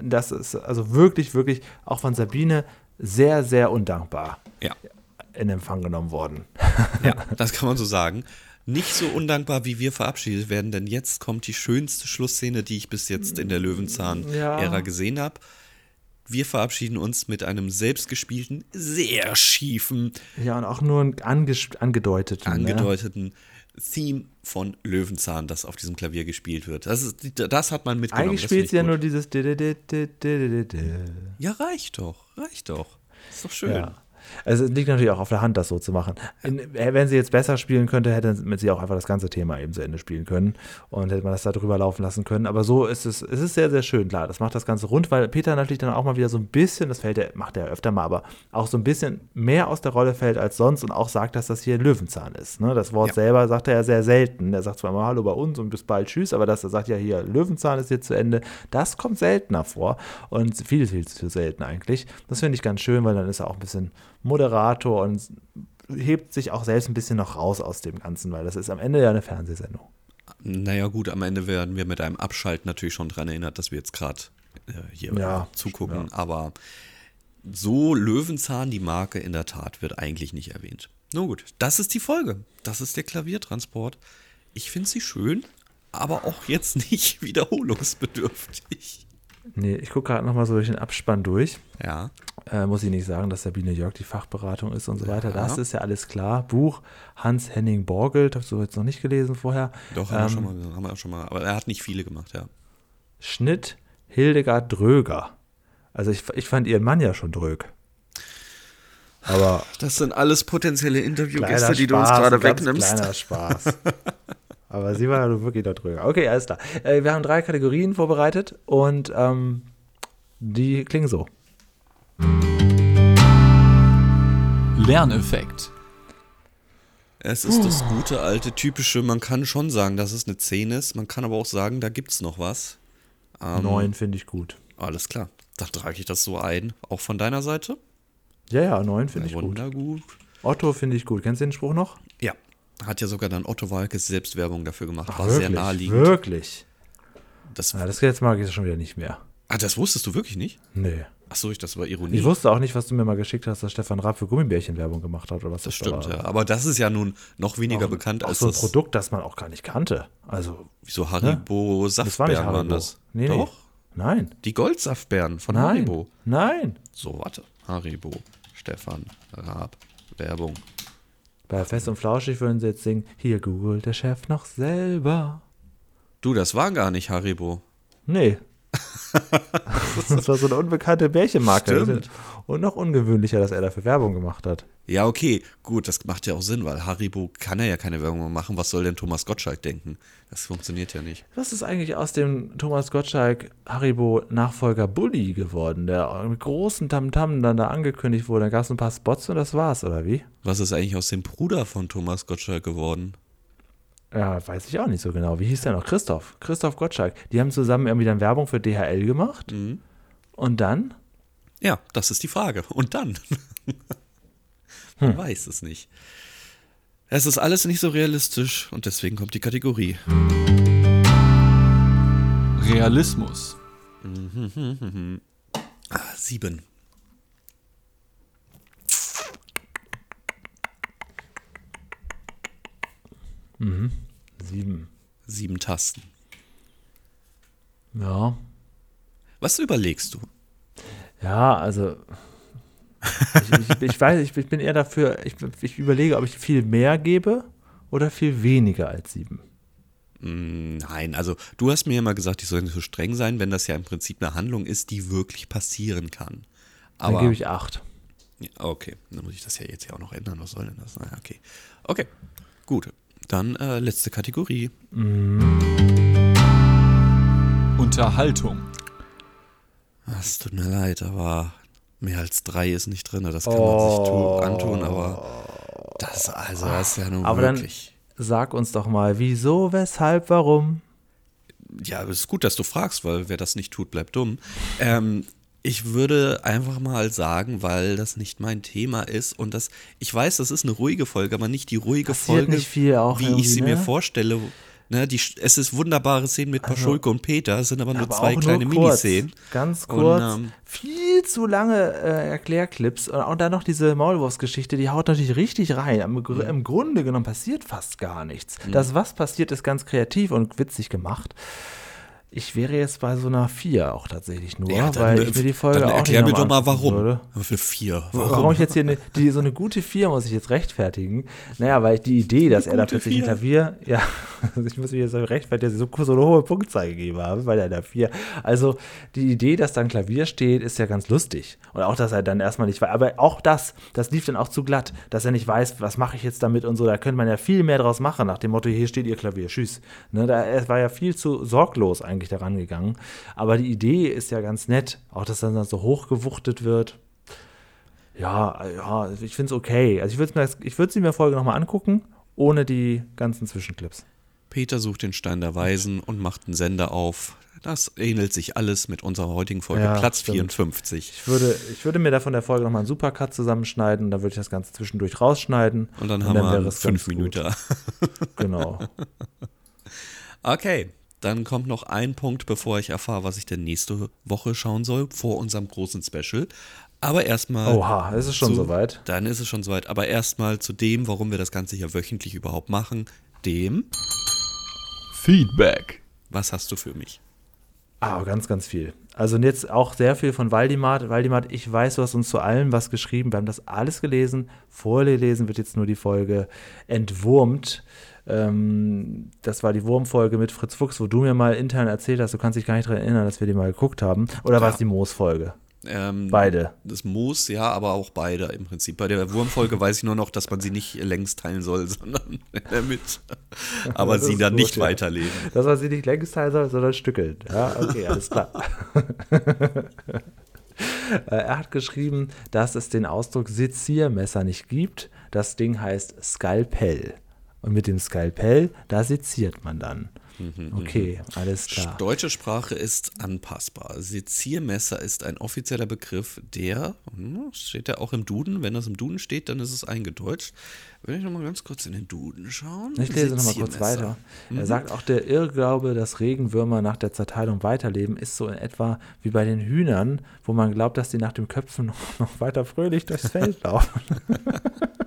das ist also wirklich, wirklich auch von Sabine sehr, sehr undankbar ja. in Empfang genommen worden. Ja, das kann man so sagen. Nicht so undankbar, wie wir verabschiedet werden, denn jetzt kommt die schönste Schlussszene, die ich bis jetzt in der Löwenzahn-Ära Ja. gesehen habe. Wir verabschieden uns mit einem selbstgespielten, sehr schiefen, Ja, und auch nur anges angedeuteten. Ne? angedeuteten Theme von Löwenzahn, das auf diesem Klavier gespielt wird. Das, ist, das hat man mitgenommen. Eigentlich spielt sie ja nur dieses. di- di- di- di- di- di- di. Ja, reicht doch, reicht doch. Ist doch schön. Ja. Also es liegt natürlich auch auf der Hand, das so zu machen. Äh, wenn sie jetzt besser spielen könnte, hätte sie auch einfach das ganze Thema eben zu Ende spielen können und hätte man das da drüber laufen lassen können. Aber so ist es, es ist sehr, sehr schön, klar. Das macht das Ganze rund, weil Peter natürlich dann auch mal wieder so ein bisschen, das fällt er, macht er öfter mal, aber auch so ein bisschen mehr aus der Rolle fällt als sonst und auch sagt, dass das hier ein Löwenzahn ist. Ne? Das Wort Ja. selber sagt er ja sehr selten. Er sagt zwar mal Hallo bei uns und bis bald Tschüss, aber dass er sagt ja hier, Löwenzahn ist jetzt zu Ende, das kommt seltener vor und viel, viel zu selten eigentlich. Das finde ich ganz schön, weil dann ist er auch ein bisschen Moderator und hebt sich auch selbst ein bisschen noch raus aus dem Ganzen, weil das ist am Ende ja eine Fernsehsendung. Naja, gut, am Ende werden wir mit einem Abschalten natürlich schon daran erinnert, dass wir jetzt gerade äh, hier Ja, zugucken. Aber so Löwenzahn, die Marke in der Tat, wird eigentlich nicht erwähnt. Nun gut, das ist die Folge. Das ist der Klaviertransport. Ich finde sie schön, aber auch jetzt nicht wiederholungsbedürftig. Nee, ich gucke gerade nochmal so durch den Abspann durch. Ja, Äh, muss ich nicht sagen, dass Sabine Jörg die Fachberatung ist und so weiter. Ja. Das ist ja alles klar. Buch Hans-Henning Borgelt, hast du jetzt noch nicht gelesen vorher. doch, haben, wir Ähm, schon mal, haben wir schon mal. Aber er hat nicht viele gemacht, ja. Schnitt Hildegard Dröger. Also ich, ich fand ihren Mann ja schon drög. Aber Das sind alles potenzielle Interviewgäste, die du uns gerade wegnimmst. Kleiner Spaß. Aber sie war wirklich der Dröger. Okay, alles klar. Äh, wir haben drei Kategorien vorbereitet und ähm, die klingen so. Lerneffekt. Es ist das gute, alte, typische, man kann schon sagen, dass es eine 10 ist, man kann aber auch sagen, da gibt's noch was. Ähm, Neun finde ich gut. Alles klar, dann trage ich das so ein. Auch von deiner Seite? Ja, ja, neun finde ich gut. Wundergut. Otto finde ich gut. Kennst du den Spruch noch? Hat ja sogar dann Otto Walkes Selbstwerbung dafür gemacht. War sehr wirklich? naheliegend. Wirklich? Das, Ja, das jetzt mag ich schon wieder nicht mehr. ah, das wusstest du wirklich nicht? Nee. Achso, ich, das war Ironie. Ich wusste auch nicht, was du mir mal geschickt hast, dass Stefan Raab für Gummibärchen Werbung gemacht hat oder was das da stimmt, war. ja. Aber das ist ja nun noch weniger bekannt Auch als so ein das. Produkt, das man auch gar nicht kannte. Also, Wieso Haribo das war nicht Saftbeeren waren Haribo. das? Nee, nee. Doch, Nein. die Goldsaftbeeren von Nein. Haribo. Nein. So, warte. Haribo, Stefan, Raab, Werbung. Bei Fest und Flauschig würden sie jetzt singen, hier googelt der Chef noch selber. Du, das war gar nicht Haribo. Nee. das war so eine unbekannte Bärchenmarke. Stimmt. Und noch ungewöhnlicher, dass er dafür Werbung gemacht hat. Ja, okay, gut, das macht ja auch Sinn, weil Haribo kann er ja keine Werbung mehr machen. Was soll denn Thomas Gottschalk denken? Das funktioniert ja nicht. Was ist eigentlich aus dem Thomas Gottschalk Haribo Nachfolger Bully geworden, der mit großen Tamtam dann da angekündigt wurde? Da gab es ein paar Spots und das war's, oder wie? Was ist eigentlich aus dem Bruder von Thomas Gottschalk geworden? Ja, weiß ich auch nicht so genau. Wie hieß der noch? Christoph. Christoph Gottschalk. Die haben zusammen irgendwie dann Werbung für DHL gemacht. Und dann? Ja, das ist die Frage. Und dann? Man weiß es nicht. Es ist alles nicht so realistisch und deswegen kommt die Kategorie. Realismus. Ah, sieben. Sieben. Sieben Tasten. Ja. Was überlegst du? Ja, also. Ich, ich, ich weiß, ich, ich bin eher dafür, ich, überlege, ob ich viel mehr gebe oder viel weniger als sieben. Mm, Nein, also du hast mir immer gesagt, ich soll nicht so streng sein, wenn das ja im Prinzip eine Handlung ist, die wirklich passieren kann. Dann Aber gebe ich acht. Ja, okay, dann muss ich das ja jetzt ja auch noch ändern. Was soll denn das? Naja, okay. Okay, gut. Dann äh, letzte Kategorie. Unterhaltung. Ah, Es tut mir leid, aber mehr als drei ist nicht drin. Das kann man sich tu- antun, aber das, also, das ist ja nun Aber dann wirklich. sag uns doch mal, wieso, weshalb, warum? Ja, aber es ist gut, dass du fragst, weil wer das nicht tut, bleibt dumm. Ähm, ich würde einfach mal sagen, weil das nicht mein Thema ist und das, ich weiß, das ist eine ruhige Folge, aber nicht die ruhige Passiert Folge, nicht viel auch wie ich sie mir ne? vorstelle. Ne, die, es ist wunderbare Szenen mit Paschulke und Peter, es sind aber nur Aber zwei kleine nur kurz, Miniszenen. Ganz Und, kurz. ähm, viel zu lange äh, Erklärclips und auch dann noch diese Maulwurfsgeschichte, die haut natürlich richtig rein. Im, Gr- Im Grunde genommen passiert fast gar nichts. Das, was passiert, ist ganz kreativ und witzig gemacht. Ich wäre jetzt bei so einer 4 auch tatsächlich nur, Ja, dann, weil ich mir die Folge dann auch erklär nicht mir doch mal warum. Würde. Für vier. Warum? Warum? ich jetzt hier eine, die, so eine gute 4 muss ich jetzt rechtfertigen? Naja, weil die Idee, dass er da plötzlich ein Vier. Klavier, ja, also ich muss mich jetzt rechtfertigen, dass ich so, so eine hohe Punktzahl gegeben habe, weil er da 4. Also die Idee, dass da ein Klavier steht, ist ja ganz lustig. Und auch, dass er dann erstmal nicht weiß, aber auch das, das lief dann auch zu glatt, dass er nicht weiß, was mache ich jetzt damit und so. Da könnte man ja viel mehr draus machen, nach dem Motto, hier steht ihr Klavier, tschüss. Ne, da, er war ja viel zu sorglos eigentlich daran gegangen. Aber die Idee ist ja ganz nett, auch dass dann so hochgewuchtet wird. Ja, ja, ich finde es okay. Also ich würde mir, ich würd sie mir Folge nochmal angucken, ohne die ganzen Zwischenclips. Peter sucht den Stein der Weisen und macht einen Sender auf. Das ähnelt sich alles mit unserer heutigen Folge Ja, Platz stimmt. 54. Ich würde, ich würde mir da von der Folge nochmal einen Supercut zusammenschneiden, dann würde ich das Ganze zwischendurch rausschneiden. Und dann haben wir wäre einen es fünf. Minuten. Genau. Okay, dann kommt noch ein Punkt, bevor ich erfahre, was ich denn nächste Woche schauen soll, vor unserem großen Special. Aber erstmal. Oha, es ist schon zu- soweit. Dann ist es schon soweit. Aber erstmal zu dem, warum wir das Ganze hier wöchentlich überhaupt machen. Dem, Feedback. was hast du für mich? Ah, ganz, ganz viel. Also jetzt auch sehr viel von Waldimar. Waldimar, ich weiß, du hast uns zu allem was geschrieben. Wir haben das alles gelesen. Vorgelesen wird jetzt nur die Folge Entwurmt. Ähm, das war die Wurmfolge mit Fritz Fuchs, wo du mir mal intern erzählt hast, du kannst dich gar nicht daran erinnern, dass wir die mal geguckt haben. Oder war es die Moos-Folge? Ähm, Beide. Das Moos, ja, aber auch beide im Prinzip. Bei der Wurmfolge weiß ich nur noch, dass man sie nicht längs teilen soll, sondern mit. Aber sie dann gut, nicht ja. weiterleben. Dass man sie nicht längs teilen soll, sondern stückeln. Ja, okay, alles klar. Äh, er hat geschrieben, dass es den Ausdruck Seziermesser nicht gibt. Das Ding heißt Skalpell. Und mit dem Skalpell, da seziert man dann. Okay, alles klar. Deutsche Sprache ist anpassbar. Seziermesser ist ein offizieller Begriff, der, hm, steht ja auch im Duden, wenn das im Duden steht, dann ist es eingedeutscht. Will ich nochmal ganz kurz in den Duden schauen? Ich lese nochmal kurz weiter. Er sagt auch, der Irrglaube, dass Regenwürmer nach der Zerteilung weiterleben, ist so in etwa wie bei den Hühnern, wo man glaubt, dass die nach dem Köpfen noch, noch weiter fröhlich durchs Feld laufen.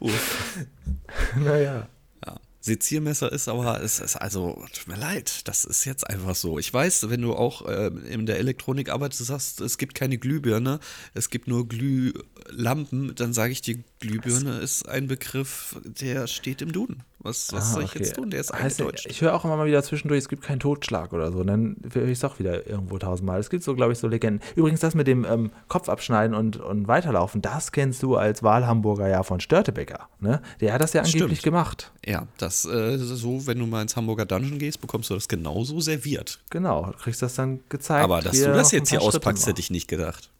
Uff. naja. Ja. Seziermesser ist aber, es ist also, tut mir leid, das ist jetzt einfach so. Ich weiß, wenn du auch äh, in der Elektronik arbeitest, sagst, es gibt keine Glühbirne, es gibt nur Glühlampen, dann sage ich dir, Glühbirne ist ein Begriff, der steht im Duden. Was, was Ah, soll ich okay. jetzt tun? Der ist eingedeutscht. ich höre auch immer mal wieder zwischendurch, es gibt keinen Totschlag oder so. Und dann höre ich es auch wieder irgendwo tausendmal. Es gibt so, glaube ich, so Legenden. Übrigens, das mit dem ähm, Kopf abschneiden und, und weiterlaufen, das kennst du als Wahlhamburger ja von Störtebecker. Ne? Der hat das ja angeblich Stimmt. gemacht. Ja, das äh, so, wenn du mal ins Hamburger Dungeon gehst, bekommst du das genauso serviert. Genau, du kriegst das dann gezeigt. Aber dass du das jetzt hier Schritte auspackst, hätte ich nicht gedacht.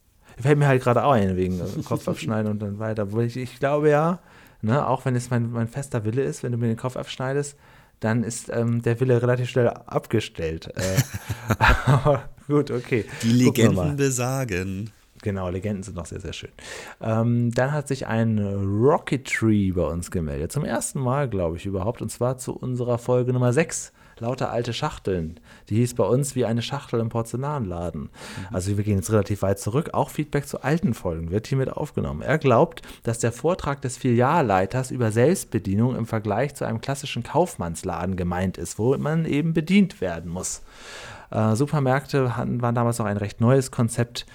Fällt mir halt gerade auch ein, wegen äh, Kopf abschneiden und dann weiter. Weil ich, ich glaube ja, ne, auch wenn es mein, mein fester Wille ist, wenn du mir den Kopf abschneidest, dann ist ähm, der Wille relativ schnell abgestellt. Äh, aber gut, okay. Die. Legenden besagen. Genau, Legenden sind noch sehr, sehr schön. Ähm, dann hat sich ein Rocket Tree bei uns gemeldet. Zum ersten Mal, glaube ich, überhaupt. Und zwar zu unserer Folge Nummer 6. Lauter alte Schachteln. Die hieß bei uns wie eine Schachtel im Porzellanladen. Also wir gehen jetzt relativ weit zurück. Auch Feedback zu alten Folgen wird hiermit aufgenommen. Er glaubt, dass der Vortrag des Filialleiters über Selbstbedienung im Vergleich zu einem klassischen Kaufmannsladen gemeint ist, wo man eben bedient werden muss. Äh, Supermärkte hatten, waren damals noch ein recht neues Konzept.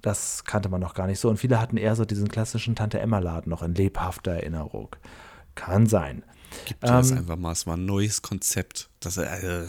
Das kannte man noch gar nicht so. Und viele hatten eher so diesen klassischen Tante-Emma-Laden noch in lebhafter Erinnerung. Kann sein. Gib dir das Ähm, einfach mal. Es war ein neues Konzept. Das, äh,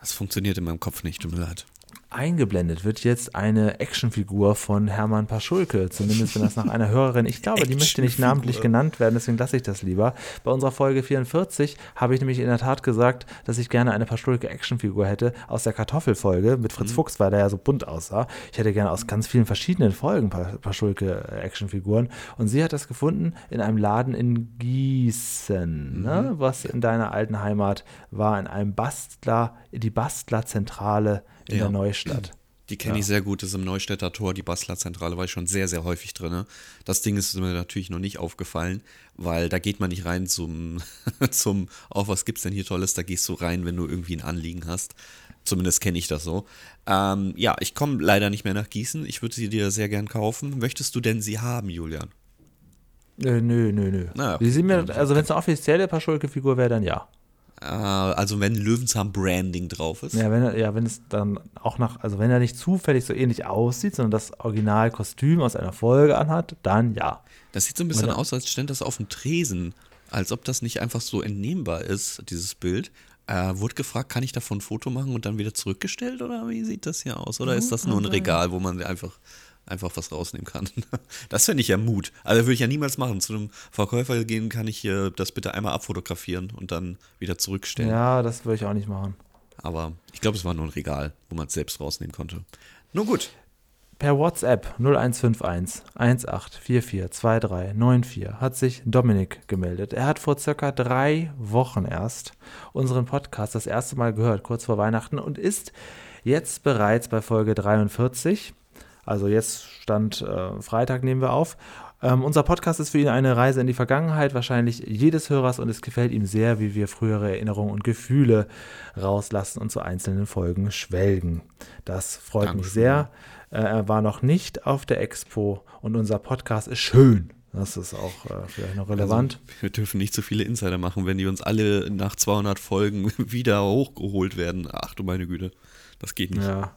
das funktioniert in meinem Kopf nicht, tut mir leid. Eingeblendet wird jetzt eine Actionfigur von Hermann Paschulke, zumindest wenn das nach einer Hörerin, ich glaube, die möchte nicht namentlich genannt werden, deswegen lasse ich das lieber. Bei unserer Folge 44 habe ich nämlich in der Tat gesagt, dass ich gerne eine Paschulke Actionfigur hätte aus der Kartoffelfolge mit Fritz Fuchs, weil der ja so bunt aussah. Ich hätte gerne aus ganz vielen verschiedenen Folgen Pa- Paschulke Actionfiguren und sie hat das gefunden in einem Laden in Gießen, ne? was in deiner alten Heimat war, in einem Bastler, die Bastlerzentrale in Ja. der Neustadt. Die kenne ich sehr gut, das ist im Neustädter Tor, die Bastlerzentrale, war ich schon sehr, sehr häufig drin. Das Ding ist mir natürlich noch nicht aufgefallen, weil da geht man nicht rein zum, zum oh, was gibt's denn hier Tolles? Da gehst du rein, wenn du irgendwie ein Anliegen hast. Zumindest kenne ich das so. Ähm, ja, ich komme leider nicht mehr nach Gießen. Ich würde sie dir sehr gern kaufen. Möchtest du denn sie haben, Julian? Nö, nö, nö, nö. Na, Die sind mir, also wenn es eine offizielle Paschulke-Figur wäre, dann ja. Äh, also wenn Löwenzahn Branding drauf ist. Ja wenn, er- ja, wenn es dann auch nach, also wenn er nicht zufällig so ähnlich aussieht, sondern das Originalkostüm aus einer Folge anhat, dann ja. Das sieht so ein bisschen Oder- aus, als stände das auf dem Tresen. Als ob das nicht einfach so entnehmbar ist, dieses Bild. Äh, wurde gefragt, kann ich davon ein Foto machen und dann wieder zurückgestellt? Oder wie sieht das hier aus? Oder ist das nur ein Regal, wo man einfach, einfach was rausnehmen kann? Das fände ich ja Mut. Also würde ich ja niemals machen. Zu einem Verkäufer gehen, kann ich äh, das bitte einmal abfotografieren und dann wieder zurückstellen. Ja, das würde ich auch nicht machen. Aber ich glaube, es war nur ein Regal, wo man es selbst rausnehmen konnte. Nun gut. Per WhatsApp 0151 18442394 hat sich Dominik gemeldet. Er hat vor circa drei Wochen erst unseren Podcast das erste Mal gehört, kurz vor Weihnachten, und ist jetzt bereits bei Folge 43. Also jetzt stand äh, Freitag, nehmen wir auf. Ähm, unser Podcast ist für ihn eine Reise in die Vergangenheit, wahrscheinlich jedes Hörers, und es gefällt ihm sehr, wie wir frühere Erinnerungen und Gefühle rauslassen und zu einzelnen Folgen schwelgen. Das freut mich Dankeschön. sehr. Äh, er war noch nicht auf der Expo und unser Podcast ist schön. Das ist auch äh, vielleicht noch relevant. Also, wir dürfen nicht zu viele Insider machen, wenn die uns alle nach 200 Folgen wieder hochgeholt werden. Ach du meine Güte, das geht nicht. Ja.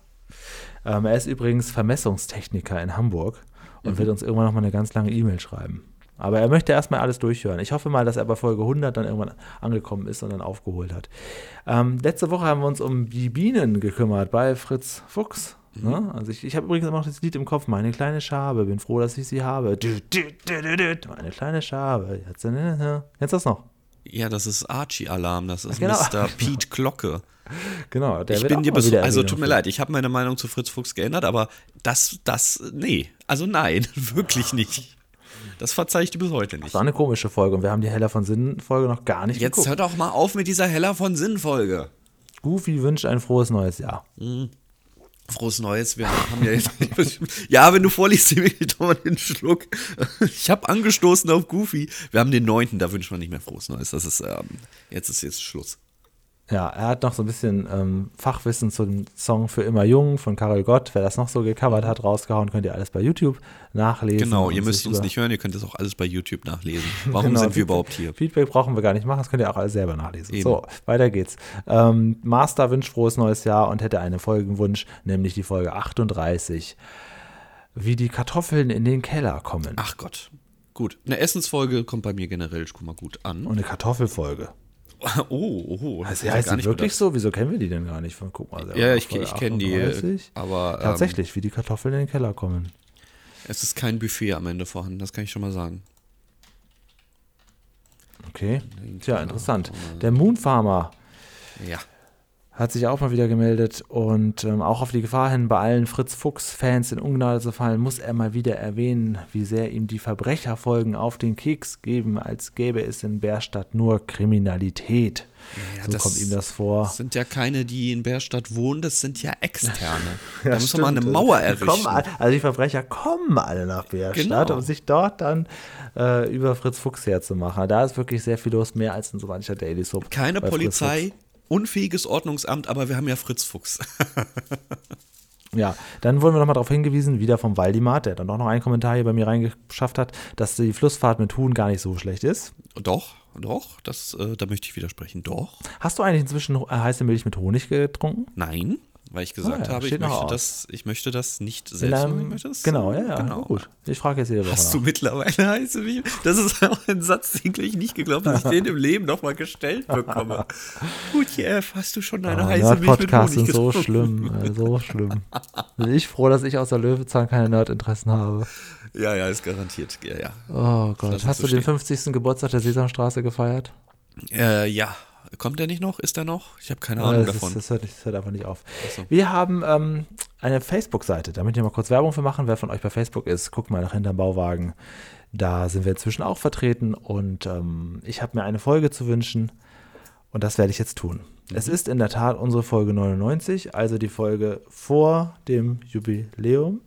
Ähm, er ist übrigens Vermessungstechniker in Hamburg und wird uns irgendwann noch mal eine ganz lange E-Mail schreiben. Aber er möchte erstmal alles durchhören. Ich hoffe mal, dass er bei Folge 100 dann irgendwann angekommen ist und dann aufgeholt hat. Ähm, letzte Woche haben wir uns um die Bienen gekümmert bei Fritz Fuchs. Ne? Also ich, ich habe übrigens immer noch das Lied im Kopf. Meine kleine Schabe, bin froh, dass ich sie habe. Meine kleine Schabe. Jetzt, äh, äh, Kennst du das noch? Ja, das ist Archie-Alarm, das ist Genau. Mr. Pete Glocke. Genau. Der ich bin dir wieder also tut mir leid, ich habe meine Meinung zu Fritz Fuchs geändert, aber das, das, nee, also nein, wirklich nicht. Das verzeih ich dir bis heute Das nicht. war eine komische Folge und wir haben die Heller von Sinnen-Folge noch gar nicht Jetzt geguckt. hör doch mal auf mit dieser Heller von Sinn-Folge. Goofy wünscht ein frohes neues Jahr. Frohes Neues, wir haben ja jetzt. ja, wenn du vorliest, nehme ich doch mal den Schluck. Ich habe angestoßen auf Goofy. Wir haben den 9., da wünscht man nicht mehr Frohes Neues. Das ist, ähm, jetzt ist jetzt Schluss. Ja, er hat noch so ein bisschen ähm, Fachwissen zum Song Für immer jung von Karel Gott. Wer das noch so gecovert hat, rausgehauen, könnt ihr alles bei YouTube nachlesen. Genau, ihr müsst uns nicht hören, ihr könnt das auch alles bei YouTube nachlesen. Warum Genau, sind wir überhaupt hier? Feedback brauchen wir gar nicht machen, das könnt ihr auch alles selber nachlesen. Eben. So, weiter geht's. Ähm, Master wünscht frohes neues Jahr und hätte einen Folgenwunsch, nämlich die Folge 38. Wie die Kartoffeln in den Keller kommen. Ach Gott. Gut. Eine Essensfolge kommt bei mir generell schon mal gut an. Und eine Kartoffelfolge. Oh, oh, Also, hätte ich heißt die wirklich gedacht. so? Wieso kennen wir die denn gar nicht? Guck mal. Ja, ich, ich kenne die, 38. aber ähm, Tatsächlich, wie die Kartoffeln in den Keller kommen. es ist kein Buffet am Ende vorhanden, das kann ich schon mal sagen. Okay. Tja, interessant. Der Moon Farmer Ja. Hat sich auch mal wieder gemeldet und ähm, auch auf die Gefahr hin, bei allen Fritz Fuchs-Fans in Ungnade zu fallen, muss er mal wieder erwähnen, wie sehr ihm die Verbrecherfolgen auf den Keks geben, als gäbe es in Bärstadt nur Kriminalität. Ja, so das kommt ihm das vor. Das sind ja keine, die in Bärstadt wohnen, das sind ja Externe. da Ja, muss man mal eine. Mauer errichten. kommen also die Verbrecher kommen alle nach Bärstadt, Genau. um sich dort dann äh, über Fritz Fuchs herzumachen. Da ist wirklich sehr viel los, mehr als in so mancher Daily Soap. Keine Polizei, unfähiges Ordnungsamt, aber wir haben ja Fritz Fuchs. Ja, dann wurden wir nochmal darauf hingewiesen, wieder vom Waldimat, der dann auch noch einen Kommentar hier bei mir reingeschafft hat, dass die Flussfahrt mit Huhn gar nicht so schlecht ist. doch, doch, das, äh, da möchte ich widersprechen. Doch. Hast du eigentlich inzwischen äh, heiße Milch mit Honig getrunken? Nein, weil ich gesagt Ah ja, habe, ich möchte, das, ich möchte das nicht selbst machen. einem- genau, ja, ja, genau. gut. Ich frage jetzt jede Woche Hast du mittlerweile heiße Milch? Das ist auch ein Satz, den ich nicht geglaubt, dass ich den im Leben nochmal gestellt bekomme. Gut, Jeff, hast du schon deine Oh, heiße Milch Honig sind so schlimm, äh, so schlimm. Bin ich froh, dass ich aus der Löwezahn keine Nerdinteressen habe. Ja, ja, ist garantiert. Ja, ja. Oh Gott, hast du den 50. Geburtstag der Sesamstraße gefeiert? Äh, ja. Kommt der nicht noch? Ist der noch? Ich habe keine Ahnung das, davon. Ist, das, hört, das hört einfach nicht auf. so. Wir haben ähm, eine Facebook-Seite, da möchte ich mal kurz Werbung für machen. Wer von euch bei Facebook ist, guckt mal nach hinterm Bauwagen. Da sind wir inzwischen auch vertreten und ähm, ich habe mir eine Folge zu wünschen und das werde ich jetzt tun. Es ist in der Tat unsere Folge 99, also die Folge vor dem Jubiläum.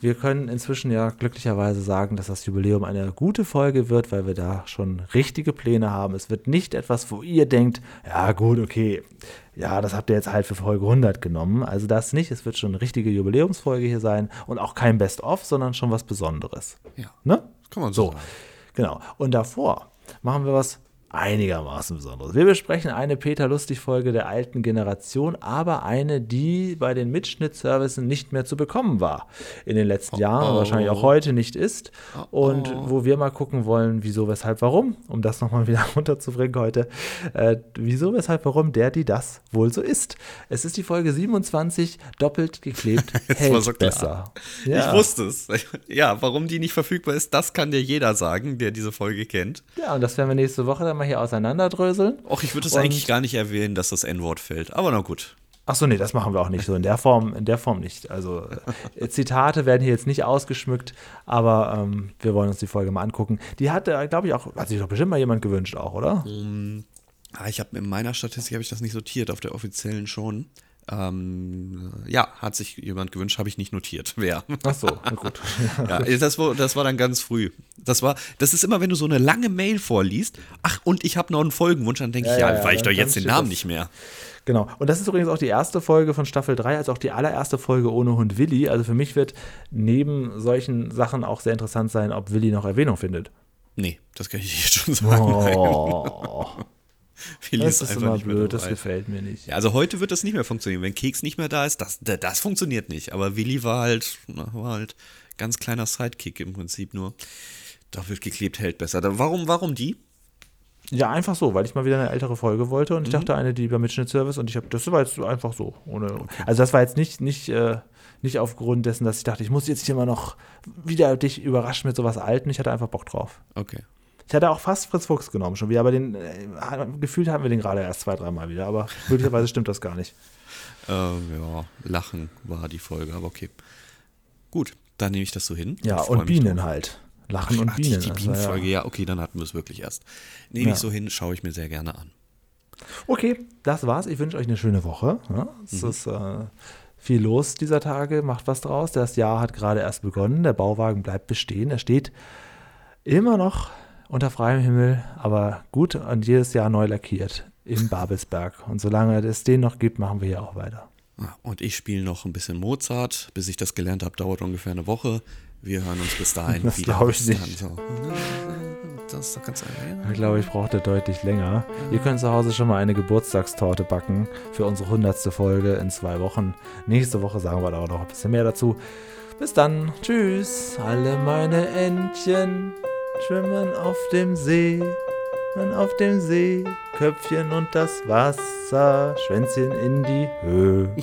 Wir können inzwischen ja glücklicherweise sagen, dass das Jubiläum eine gute Folge wird, weil wir da schon richtige Pläne haben. Es wird nicht etwas, wo ihr denkt, ja gut, okay, ja, das habt ihr jetzt halt für Folge 100 genommen. Also das nicht, es wird schon eine richtige Jubiläumsfolge hier sein und auch kein Best-of, sondern schon was Besonderes. Ja, Ne? kann man so, So, sagen. genau. Und davor machen wir was einigermaßen Besonderes. Wir besprechen eine Peter Lustig-Folge der alten Generation, aber eine, die bei den Mitschnittservices nicht mehr zu bekommen war in den letzten Jahren und wahrscheinlich auch heute nicht ist. Und wo wir mal gucken wollen, wieso, weshalb, warum, um das nochmal wieder runterzubringen heute, äh, wieso, weshalb, warum der, die das wohl so ist. Es ist die Folge 27, doppelt geklebt, hält so besser. Ja. Ich wusste es. Ja, warum die nicht verfügbar ist, das kann dir jeder sagen, der diese Folge kennt. Ja, und das werden wir nächste Woche dann mal hier auseinanderdröseln. Och, ich würde es eigentlich gar nicht erwähnen, dass das N-Wort fällt. Aber na gut. Ach so, nee, das machen wir auch nicht so in der Form, in der Form nicht. Also äh, Zitate werden hier jetzt nicht ausgeschmückt, aber ähm, wir wollen uns die Folge mal angucken. Die hat, glaube ich, auch, hat sich doch bestimmt mal jemand gewünscht auch, oder? Ah, ich habe in meiner Statistik habe ich das nicht sortiert, auf der offiziellen schon. Ähm, ja, hat sich jemand gewünscht, habe ich nicht notiert. Wer? Ach so, na gut. Ja, das war, das war dann ganz früh. Das war, das ist immer, wenn du so eine lange Mail vorliest. Ach, und ich habe noch einen Folgenwunsch, dann denke Ja, ich, ja, ja, weiß ich doch jetzt den Namen nicht mehr. Genau. Und das ist übrigens auch die erste Folge von Staffel 3, als auch die allererste Folge ohne Hund Willi. Also für mich wird neben solchen Sachen auch sehr interessant sein, ob Willi noch Erwähnung findet. Nee, das kann ich dir jetzt schon sagen. Oh, Willi das ist immer mehr blöd, das gefällt mir nicht. Ja, also heute wird das nicht mehr funktionieren. Wenn Keks nicht mehr da ist, das, das, funktioniert nicht. Aber Willi war halt, war halt ganz kleiner Sidekick im Prinzip nur. Da wird geklebt, hält besser. Warum, warum die? Ja, einfach so, weil ich mal wieder eine ältere Folge wollte und ich dachte eine, die über Mitschnittservice und ich habe, das war jetzt einfach so. Ohne, Also das war jetzt nicht, nicht, äh, nicht aufgrund dessen, dass ich dachte, ich muss jetzt hier mal noch wieder dich überraschen mit sowas Alten. Ich hatte einfach Bock drauf. Okay. Ich hatte auch fast Fritz Fuchs genommen schon wieder, aber den, äh, gefühlt haben wir den gerade erst zwei, dreimal wieder, aber möglicherweise stimmt das gar nicht. Ähm, ja, Lachen war die Folge, aber okay. Gut, dann nehme ich das so hin. Ja, und mich Bienen halt. Lachen und Ach, die, Bienen. die also, Bienenfolge, ja. ja, okay, dann hatten wir es wirklich erst. Nehme Ja. ich so hin, schaue ich mir sehr gerne an. Okay, das war's. Ich wünsche euch eine schöne Woche. Ja, es ist äh, viel los dieser Tage. Macht was draus. Das Jahr hat gerade erst begonnen. Der Bauwagen bleibt bestehen. Er steht immer noch unter freiem Himmel, aber gut und jedes Jahr neu lackiert in Babelsberg. Und solange es den noch gibt, machen wir hier auch weiter. Und ich spiele noch ein bisschen Mozart. Bis ich das gelernt habe, dauert ungefähr eine Woche. Wir hören uns bis dahin Das wieder. glaub ich Bis dann, nicht. So. Das ist doch ganz Ich glaube, ich brauchte deutlich länger. Ihr könnt zu Hause schon mal eine Geburtstagstorte backen für unsere hundertste Folge in zwei Wochen. Nächste Woche sagen wir da auch noch ein bisschen mehr dazu. Bis dann. Tschüss, alle meine Entchen. Schwimmen auf dem See, schwimmen auf dem See, Köpfchen und das Wasser, Schwänzchen in die Höhe.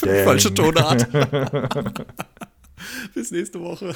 Falsche Tonart. Bis nächste Woche.